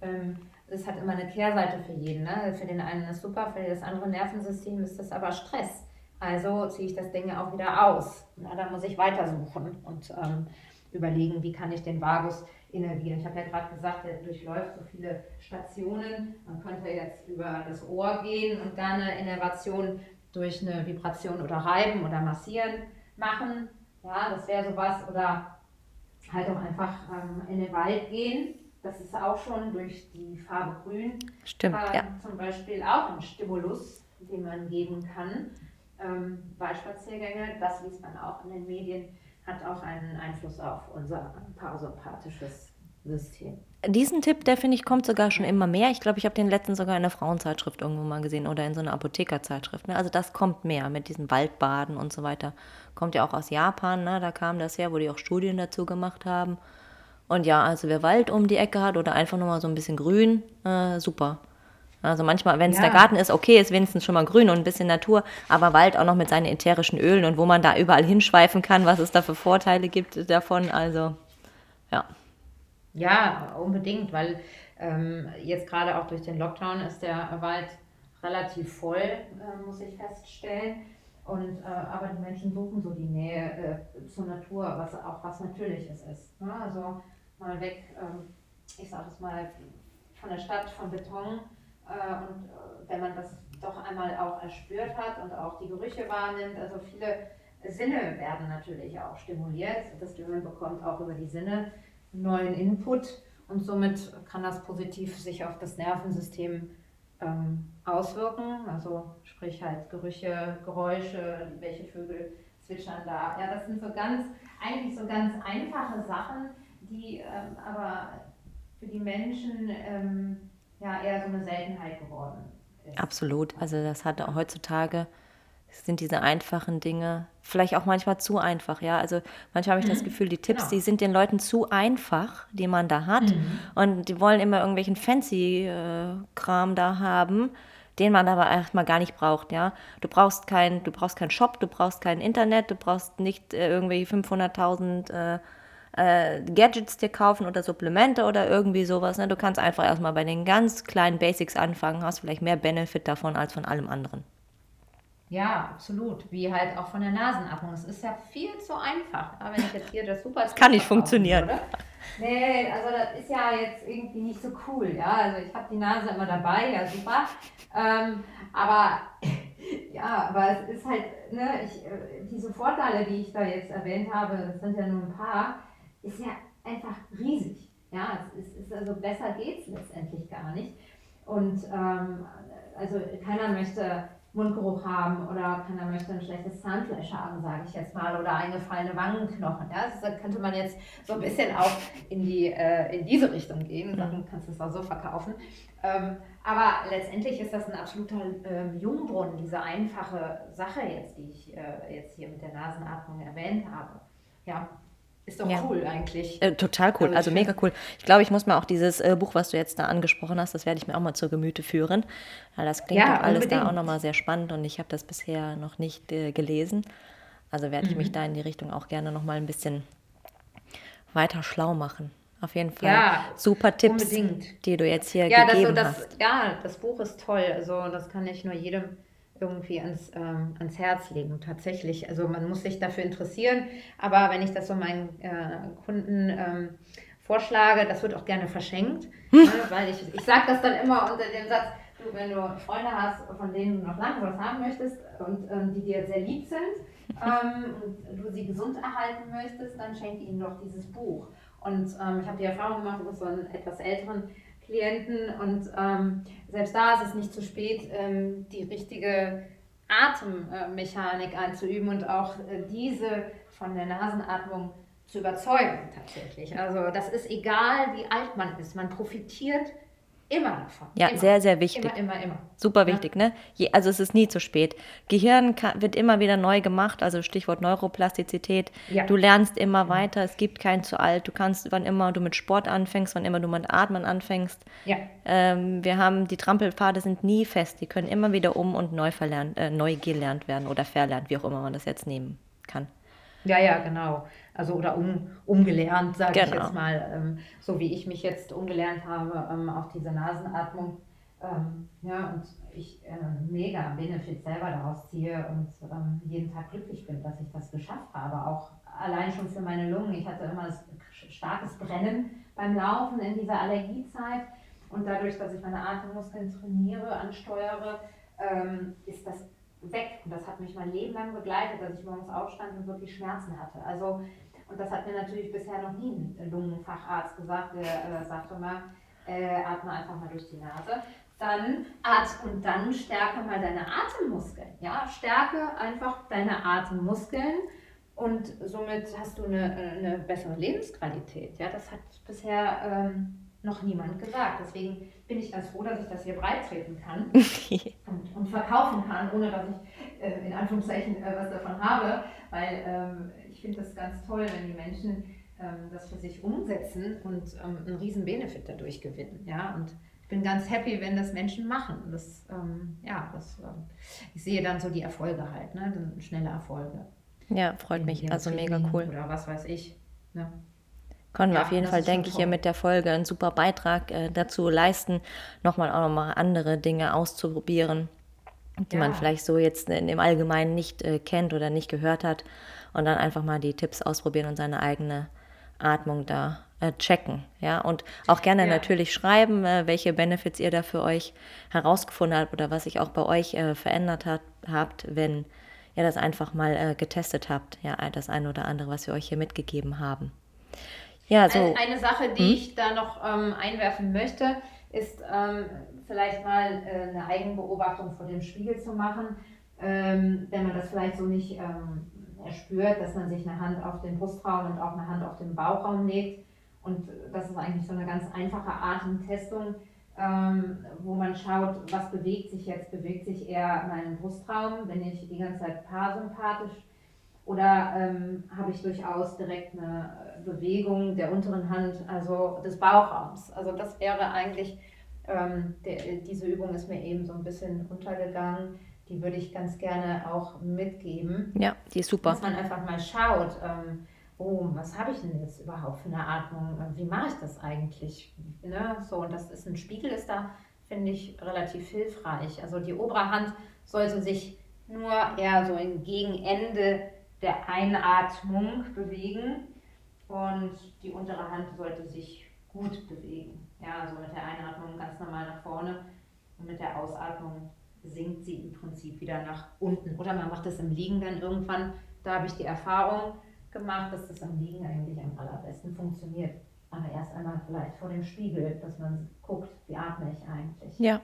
[SPEAKER 2] ähm, das hat immer eine Kehrseite für jeden. Ne? Für den einen ist super, für das andere Nervensystem ist das aber Stress. Also ziehe ich das Ding ja auch wieder aus. Na, da muss ich weitersuchen und ähm, überlegen, wie kann ich den Vagus innervieren. Ich habe ja gerade gesagt, der durchläuft so viele Stationen. Man könnte jetzt über das Ohr gehen und dann eine Innervation durch eine Vibration oder Reiben oder Massieren machen. Ja, das wäre sowas. Oder halt auch einfach ähm, in den Wald gehen. Das ist auch schon durch die Farbe Grün
[SPEAKER 1] Stimmt, äh, ja.
[SPEAKER 2] zum Beispiel auch ein Stimulus, den man geben kann. Ähm, Waldspaziergänge, das liest man auch in den Medien hat auch einen Einfluss auf unser parasympathisches System.
[SPEAKER 1] Diesen Tipp, der finde ich, kommt sogar schon immer mehr. Ich glaube, ich habe den letzten sogar in einer Frauenzeitschrift irgendwo mal gesehen oder in so einer Apothekerzeitschrift. Ne? Also das kommt mehr mit diesen Waldbaden und so weiter. Kommt ja auch aus Japan, ne? da kam das her, wo die auch Studien dazu gemacht haben. Und ja, also wer Wald um die Ecke hat oder einfach nur mal so ein bisschen grün, äh, super. Also manchmal, wenn es ja. der Garten ist, okay, ist wenigstens schon mal grün und ein bisschen Natur, aber Wald auch noch mit seinen ätherischen Ölen und wo man da überall hinschweifen kann, was es da für Vorteile gibt davon. Also, ja.
[SPEAKER 2] Ja, unbedingt, weil ähm, jetzt gerade auch durch den Lockdown ist der Wald relativ voll, äh, muss ich feststellen. Und, äh, aber die Menschen suchen so die Nähe äh, zur Natur, was auch was Natürliches ist. Ne? Also mal weg, ähm, ich sage es mal, von der Stadt, von Beton und äh, wenn man das doch einmal auch erspürt hat und auch die Gerüche wahrnimmt, also viele Sinne werden natürlich auch stimuliert. Das Gehirn bekommt auch über die Sinne neuen Input und somit kann das positiv sich auf das Nervensystem ähm, auswirken. Also sprich halt Gerüche, Geräusche, welche Vögel zwitschern da. Ja, das sind so ganz, eigentlich so ganz einfache Sachen, die ähm, aber für die Menschen ähm, ja eher so eine Seltenheit geworden ist.
[SPEAKER 1] Absolut. Also das hat heutzutage sind diese einfachen Dinge vielleicht auch manchmal zu einfach, ja. Also manchmal habe ich das mhm. Gefühl, die Tipps, genau. die sind den Leuten zu einfach, die man da hat. Mhm. Und die wollen immer irgendwelchen Fancy-Kram äh, da haben, den man aber erstmal gar nicht braucht, ja. Du brauchst kein, du brauchst keinen Shop, du brauchst kein Internet, du brauchst nicht äh, irgendwie 500.000 äh, äh, Gadgets dir kaufen oder Supplemente oder irgendwie sowas. Ne? Du kannst einfach erstmal bei den ganz kleinen Basics anfangen, hast vielleicht mehr Benefit davon als von allem anderen.
[SPEAKER 2] Ja, absolut. Wie halt auch von der Nasenatmung. Es ist ja viel zu einfach. Aber wenn ich jetzt hier das super. Das
[SPEAKER 1] kann nicht funktionieren. Würde.
[SPEAKER 2] Nee, also das ist ja jetzt irgendwie nicht so cool. Ja, also ich habe die Nase immer dabei, ja super. Ähm, aber ja, aber es ist halt, ne, ich, äh, diese Vorteile, die ich da jetzt erwähnt habe, das sind ja nur ein paar ist ja einfach riesig. Ja, es ist, ist also besser geht es letztendlich gar nicht. Und ähm, also keiner möchte Mundgeruch haben oder keiner möchte ein schlechtes Zahnfleisch haben, sage ich jetzt mal, oder eingefallene Wangenknochen. Ja? Das könnte man jetzt so ein bisschen auch in, die, äh, in diese Richtung gehen. Dann mhm. kannst du es auch so verkaufen. Ähm, aber letztendlich ist das ein absoluter ähm, Jungbrunnen, diese einfache Sache jetzt, die ich äh, jetzt hier mit der Nasenatmung erwähnt habe. Ja, ist doch ja. cool eigentlich.
[SPEAKER 1] Äh, total cool, also, mega cool. Ich glaube, ich muss mal auch dieses äh, Buch, was du jetzt da angesprochen hast, das werde ich mir auch mal zur Gemüte führen. Weil das klingt ja, alles da auch nochmal sehr spannend und ich habe das bisher noch nicht äh, gelesen. Also werde ich mich mhm. da in die Richtung auch gerne nochmal ein bisschen weiter schlau machen. Auf jeden Fall. Ja, super Tipps, unbedingt. die du jetzt hier ja, gegeben
[SPEAKER 2] das,
[SPEAKER 1] das,
[SPEAKER 2] hast. Ja, das Buch ist toll. Also das kann ich nur jedem irgendwie ans, ähm, ans Herz legen, tatsächlich. Also man muss sich dafür interessieren, aber wenn ich das so meinen äh, Kunden ähm, vorschlage, das wird auch gerne verschenkt, hm. ne, weil ich, ich sage das dann immer unter dem Satz, du, wenn du Freunde hast, von denen du noch lange was haben möchtest und ähm, die dir sehr lieb sind ähm, und du sie gesund erhalten möchtest, dann schenke ihnen doch dieses Buch. Und ähm, ich habe die Erfahrung gemacht mit so einem etwas älteren Klienten und ähm, selbst da ist es nicht zu spät, ähm, die richtige Atemmechanik einzuüben und auch äh, diese von der Nasenatmung zu überzeugen tatsächlich. Also das ist egal, wie alt man ist, man profitiert Immer davon.
[SPEAKER 1] Ja,
[SPEAKER 2] immer.
[SPEAKER 1] sehr, sehr wichtig.
[SPEAKER 2] Immer, immer, immer.
[SPEAKER 1] Super wichtig, ne? Je, also es ist nie zu spät. Gehirn kann, wird immer wieder neu gemacht, also Stichwort Neuroplastizität. Ja. Du lernst immer weiter, es gibt kein zu alt. Du kannst, wann immer du mit Sport anfängst, wann immer du mit Atmen anfängst. Ja. Ähm, wir haben, die Trampelpfade sind nie fest, die können immer wieder um und neu verlernt, äh, neu gelernt werden oder verlernt, wie auch immer man das jetzt nehmen kann.
[SPEAKER 2] Ja, ja, genau. Also oder um, umgelernt, sage genau. ich jetzt mal, ähm, so wie ich mich jetzt umgelernt habe ähm, auf diese Nasenatmung. Ähm, ja, und ich äh, mega Benefit selber daraus ziehe und ähm, jeden Tag glücklich bin, dass ich das geschafft habe. Auch allein schon für meine Lungen. Ich hatte immer starkes Brennen beim Laufen in dieser Allergiezeit. Und dadurch, dass ich meine Atemmuskeln trainiere, ansteuere, ähm, ist das weg. Und das hat mich mein Leben lang begleitet, dass ich morgens aufstand und wirklich Schmerzen hatte. Also, und das hat mir natürlich bisher noch nie ein Lungenfacharzt gesagt, der äh, sagte mal, äh, atme einfach mal durch die Nase. Dann atme und dann stärke mal deine Atemmuskeln. Ja, stärke einfach deine Atemmuskeln und somit hast du eine, eine bessere Lebensqualität. Ja, das hat bisher ähm, noch niemand gesagt. Deswegen bin ich ganz froh, dass ich das hier breit treten kann und, und, verkaufen kann, ohne dass ich äh, in Anführungszeichen äh, was davon habe, weil ähm, finde das ganz toll, wenn die Menschen ähm, das für sich umsetzen und ähm, einen riesen Benefit dadurch gewinnen. Ja? Und ich bin ganz happy, wenn das Menschen machen. Das, ähm, ja, das, ähm, ich sehe dann so die Erfolge halt, ne? Dann schnelle Erfolge.
[SPEAKER 1] Ja, freut mich. Also mega cool.
[SPEAKER 2] Oder was weiß ich. Ne?
[SPEAKER 1] Können wir ja, auf jeden Fall, denke ich, hier mit der Folge einen super Beitrag äh, dazu leisten, nochmal auch nochmal andere Dinge auszuprobieren, die ja. man vielleicht so jetzt in, im Allgemeinen nicht äh, kennt oder nicht gehört hat. Und dann einfach mal die Tipps ausprobieren und seine eigene Atmung da äh, checken. Ja, und auch gerne ja. natürlich schreiben, äh, welche Benefits ihr da für euch herausgefunden habt oder was sich auch bei euch äh, verändert hat, habt, wenn ihr das einfach mal äh, getestet habt. Ja, das eine oder andere, was wir euch hier mitgegeben haben.
[SPEAKER 2] Ja, so. Eine, eine Sache, die hm? ich da noch ähm, einwerfen möchte, ist ähm, vielleicht mal äh, eine Eigenbeobachtung vor dem Spiegel zu machen, ähm, wenn man das vielleicht so nicht ähm, erspürt, dass man sich eine Hand auf den Brustraum und auch eine Hand auf den Bauchraum legt. Und das ist eigentlich so eine ganz einfache Atemtestung, ähm, wo man schaut, was bewegt sich jetzt. Bewegt sich eher mein Brustraum, wenn ich die ganze Zeit parasympathisch oder ähm, habe ich durchaus direkt eine Bewegung der unteren Hand, also des Bauchraums? Also das wäre eigentlich, ähm, der, diese Übung ist mir eben so ein bisschen untergegangen. Die würde ich ganz gerne auch mitgeben.
[SPEAKER 1] Ja, die ist super.
[SPEAKER 2] Dass man einfach mal schaut, ähm, oh, was habe ich denn jetzt überhaupt für eine Atmung? Wie mache ich das eigentlich? Ne? So, und das ist ein Spiegel, ist da, finde ich, relativ hilfreich. Also die obere Hand sollte sich nur eher so im Gegenende der Einatmung bewegen und die untere Hand sollte sich gut bewegen. Ja, also mit der Einatmung ganz normal nach vorne und mit der Ausatmung sinkt sie im Prinzip wieder nach unten. Oder man macht das im Liegen dann irgendwann. Da habe ich die Erfahrung gemacht, dass das im Liegen eigentlich am allerbesten funktioniert. Aber erst einmal vielleicht vor dem Spiegel, dass man guckt, wie atme ich eigentlich.
[SPEAKER 1] Ja.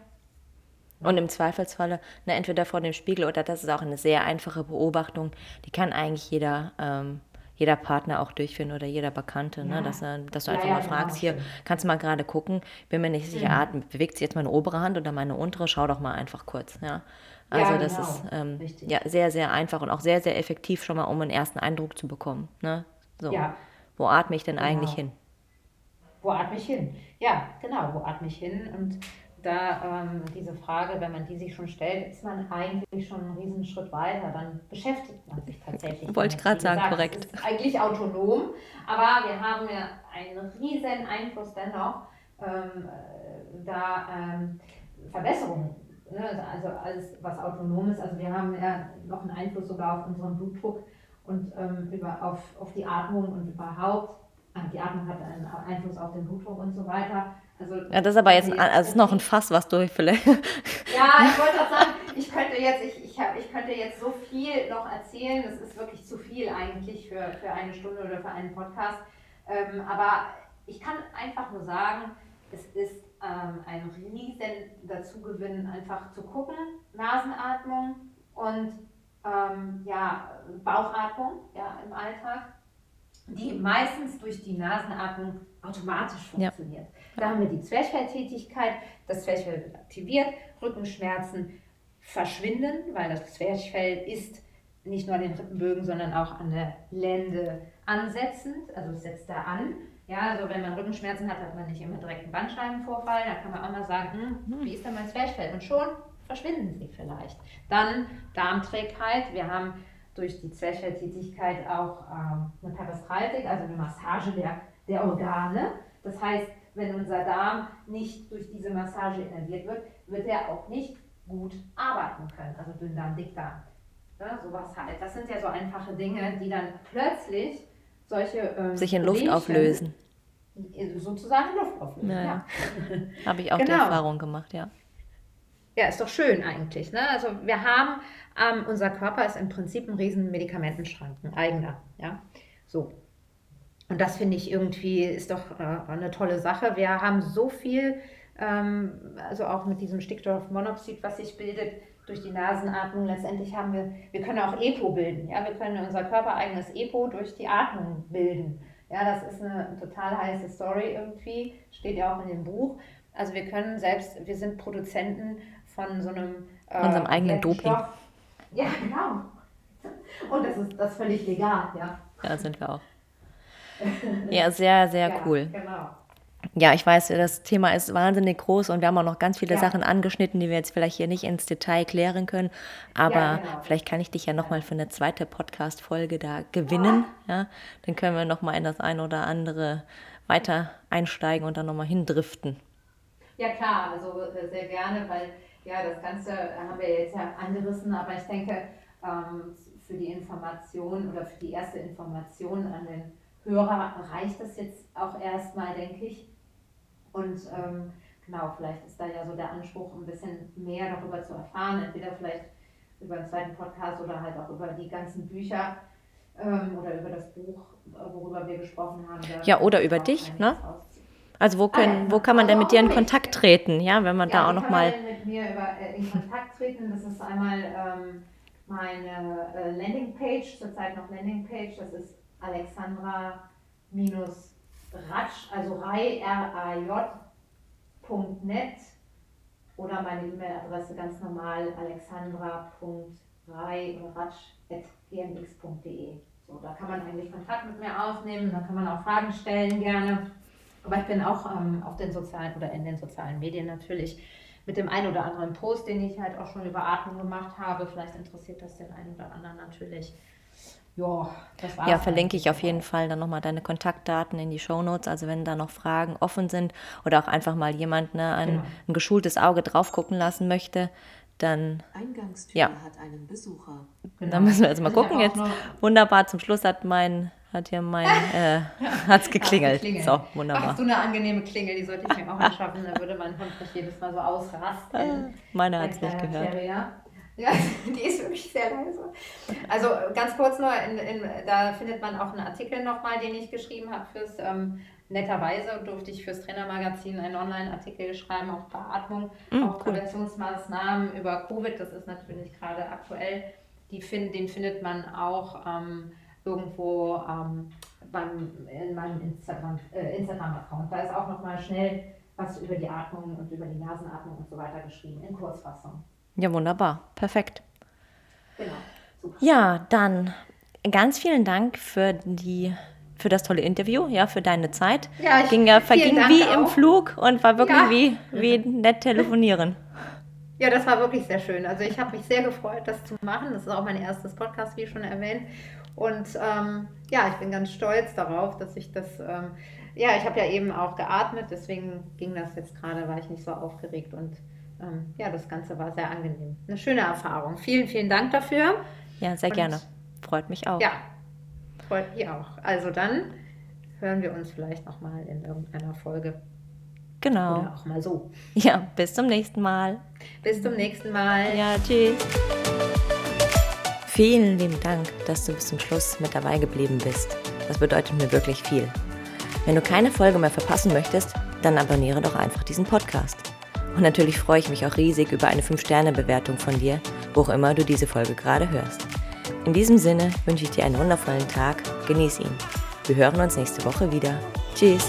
[SPEAKER 1] Und im Zweifelsfalle, ne, entweder vor dem Spiegel oder das ist auch eine sehr einfache Beobachtung, die kann eigentlich jeder, ähm, jeder Partner auch durchführen oder jeder Bekannte, ne, ja. ne, dass, dass du einfach ja, mal genau, fragst, hier, kannst du mal gerade gucken, bin mir nicht sicher, mhm. atmen, bewegt sich jetzt meine obere Hand oder meine untere, schau doch mal einfach kurz, ja. Also das genau. ist ähm, ja, sehr, sehr einfach und auch sehr, sehr effektiv schon mal, um einen ersten Eindruck zu bekommen. Ne? So. Wo atme ich denn genau. eigentlich hin?
[SPEAKER 2] Wo atme ich hin? Ja, genau, wo atme ich hin? Und da ähm, diese Frage, wenn man die sich schon stellt, ist man eigentlich schon einen Riesenschritt weiter. Dann beschäftigt man sich tatsächlich.
[SPEAKER 1] Wollte ich gerade sagen, gesagt, korrekt.
[SPEAKER 2] Ist eigentlich autonom, aber wir haben ja einen riesen Einfluss dennoch, ähm, äh, da ähm, Verbesserungen, ne? also alles, was autonom ist. Also wir haben ja noch einen Einfluss sogar auf unseren Blutdruck und ähm, über, auf, auf die Atmung und überhaupt. Ah, die Atmung hat einen Einfluss auf den Blutdruck und so weiter.
[SPEAKER 1] Also, ja, das ist aber jetzt also ist noch ein Fass, was du vielleicht. Ja,
[SPEAKER 2] ich wollte auch sagen, ich könnte jetzt, ich, ich, hab, ich könnte jetzt so viel noch erzählen. Das ist wirklich zu viel eigentlich für, für eine Stunde oder für einen Podcast. Ähm, aber ich kann einfach nur sagen, es ist ähm, ein riesen Dazugewinn, einfach zu gucken, Nasenatmung und ähm, ja, Bauchatmung ja, im Alltag die meistens durch die Nasenatmung automatisch funktioniert. Ja. Da haben wir die Zwerchfelltätigkeit, das Zwerchfell wird aktiviert, Rückenschmerzen verschwinden, weil das Zwerchfell ist nicht nur an den Rippenbögen, sondern auch an der Lende ansetzend, also es setzt da an. Ja, also wenn man Rückenschmerzen hat, hat man nicht immer direkt einen Bandscheibenvorfall, da kann man auch mal sagen, hm, hm, wie ist denn mein Zwerchfell? Und schon verschwinden sie vielleicht. Dann Darmträgheit, wir haben durch die Zwerchfelltätigkeit auch ähm, eine Peristaltik, also eine Massage der, der Organe. Das heißt, wenn unser Darm nicht durch diese Massage innerviert wird, wird er auch nicht gut arbeiten können. Also Dünndarm, Dickdarm. Ja, sowas halt. Das sind ja so einfache Dinge, die dann plötzlich solche.
[SPEAKER 1] Ähm, sich in Luft auflösen.
[SPEAKER 2] Sozusagen in Luft auflösen.
[SPEAKER 1] Naja. Ja. Habe ich auch genau. die Erfahrung gemacht, ja.
[SPEAKER 2] Ja, ist doch schön eigentlich. Ne? Also wir haben, ähm, unser Körper ist im Prinzip ein riesen Medikamentenschrank, ein eigener. Ja? So. Und das finde ich irgendwie, ist doch äh, eine tolle Sache. Wir haben so viel, ähm, also auch mit diesem Stickstoffmonoxid, was sich bildet durch die Nasenatmung. Letztendlich haben wir, wir können auch EPO bilden. Ja? Wir können unser körpereigenes EPO durch die Atmung bilden. Ja, das ist eine total heiße Story irgendwie, steht ja auch in dem Buch. Also wir können selbst, wir sind Produzenten von so einem
[SPEAKER 1] äh, unserem eigenen Doping.
[SPEAKER 2] Ja, genau. Und das ist das ist völlig legal, ja.
[SPEAKER 1] Ja, sind wir auch. Ja, sehr, sehr
[SPEAKER 2] ja,
[SPEAKER 1] cool.
[SPEAKER 2] Genau.
[SPEAKER 1] Ja, ich weiß, das Thema ist wahnsinnig groß und wir haben auch noch ganz viele ja. Sachen angeschnitten, die wir jetzt vielleicht hier nicht ins Detail klären können. Aber ja, genau. vielleicht kann ich dich ja nochmal für eine zweite Podcast-Folge da gewinnen. Ja. Dann können wir nochmal in das eine oder andere weiter einsteigen und dann nochmal hindriften.
[SPEAKER 2] Ja, klar, also äh, sehr gerne, weil ja, das Ganze haben wir jetzt ja angerissen, aber ich denke, ähm, für die Information oder für die erste Information an den Hörer reicht das jetzt auch erstmal, denke ich. Und ähm, genau, vielleicht ist da ja so der Anspruch, ein bisschen mehr darüber zu erfahren, entweder vielleicht über einen zweiten Podcast oder halt auch über die ganzen Bücher ähm, oder über das Buch, worüber wir gesprochen haben.
[SPEAKER 1] Ja, oder über dich, ne? Also wo, können, ah, wo kann man denn mit dir in Kontakt treten, ja, wenn man ja, da auch nochmal...
[SPEAKER 2] mit mir über, äh, in Kontakt treten. Das ist einmal ähm, meine äh, Landingpage, zurzeit noch Landingpage, das ist Alexandra ratsch, also r-a-j.net oder meine E-Mail-Adresse ganz normal alexandra.rai oder ratsch.gmx.de. So, da kann man eigentlich Kontakt mit mir aufnehmen, da kann man auch Fragen stellen gerne. Aber ich bin auch ähm, auf den sozialen oder in den sozialen Medien natürlich mit dem einen oder anderen Post, den ich halt auch schon über Atmung gemacht habe. Vielleicht interessiert das den einen oder anderen natürlich.
[SPEAKER 1] Ja, das war's. Ja, verlinke ich auf jeden Fall dann nochmal deine Kontaktdaten in die Shownotes. Also wenn da noch Fragen offen sind oder auch einfach mal jemand ne, ein, genau. ein geschultes Auge drauf gucken lassen möchte, dann
[SPEAKER 3] Eingangstür ja. hat einen Besucher.
[SPEAKER 1] Genau. Dann müssen wir jetzt mal gucken. Jetzt wunderbar. Zum Schluss hat mein hat hier mein, äh, hat's geklingelt. geklingelt. So, wunderbar.
[SPEAKER 2] Ach, so eine angenehme Klingel, die sollte ich mir auch anschaffen, da würde mein Hund nicht jedes Mal so ausrasten.
[SPEAKER 1] Meine hat es nicht gehört.
[SPEAKER 2] Terrier. Ja, die ist wirklich sehr leise. Also ganz kurz nur, in, in, da findet man auch einen Artikel nochmal, den ich geschrieben habe fürs ähm, netterweise durfte ich fürs Trainermagazin einen Online-Artikel schreiben auf Beatmung, mhm, auch Präventionsmaßnahmen über Covid. Das ist natürlich gerade aktuell. Die find, den findet man auch ähm, irgendwo ähm, beim, in meinem Instagram-Account. Äh, Instagram da ist auch nochmal schnell was über die Atmung und über die Nasenatmung und so weiter geschrieben, in Kurzfassung.
[SPEAKER 1] Ja, wunderbar. Perfekt. Genau. Super. Ja, dann ganz vielen Dank für die für das tolle Interview, ja, für deine Zeit. Ja, ich, Ging ja, verging wie auch. im Flug und war wirklich ja. wie, wie nett telefonieren.
[SPEAKER 2] Ja, das war wirklich sehr schön. Also ich habe mich sehr gefreut, das zu machen. Das ist auch mein erstes Podcast, wie schon erwähnt. Und ähm, ja, ich bin ganz stolz darauf, dass ich das, ähm, ja, ich habe ja eben auch geatmet, deswegen ging das jetzt gerade, war ich nicht so aufgeregt und ähm, ja, das Ganze war sehr angenehm. Eine schöne Erfahrung. Vielen, vielen Dank dafür.
[SPEAKER 1] Ja, sehr und, gerne. Freut mich auch.
[SPEAKER 2] Ja, freut mich auch. Also dann hören wir uns vielleicht nochmal in irgendeiner Folge.
[SPEAKER 1] Genau.
[SPEAKER 2] Oder auch mal so.
[SPEAKER 1] Ja, bis zum nächsten Mal.
[SPEAKER 2] Bis zum nächsten Mal.
[SPEAKER 1] Ja, tschüss. Vielen lieben Dank, dass du bis zum Schluss mit dabei geblieben bist. Das bedeutet mir wirklich viel. Wenn du keine Folge mehr verpassen möchtest, dann abonniere doch einfach diesen Podcast. Und natürlich freue ich mich auch riesig über eine 5-Sterne-Bewertung von dir, wo auch immer du diese Folge gerade hörst. In diesem Sinne wünsche ich dir einen wundervollen Tag, genieß ihn. Wir hören uns nächste Woche wieder. Tschüss!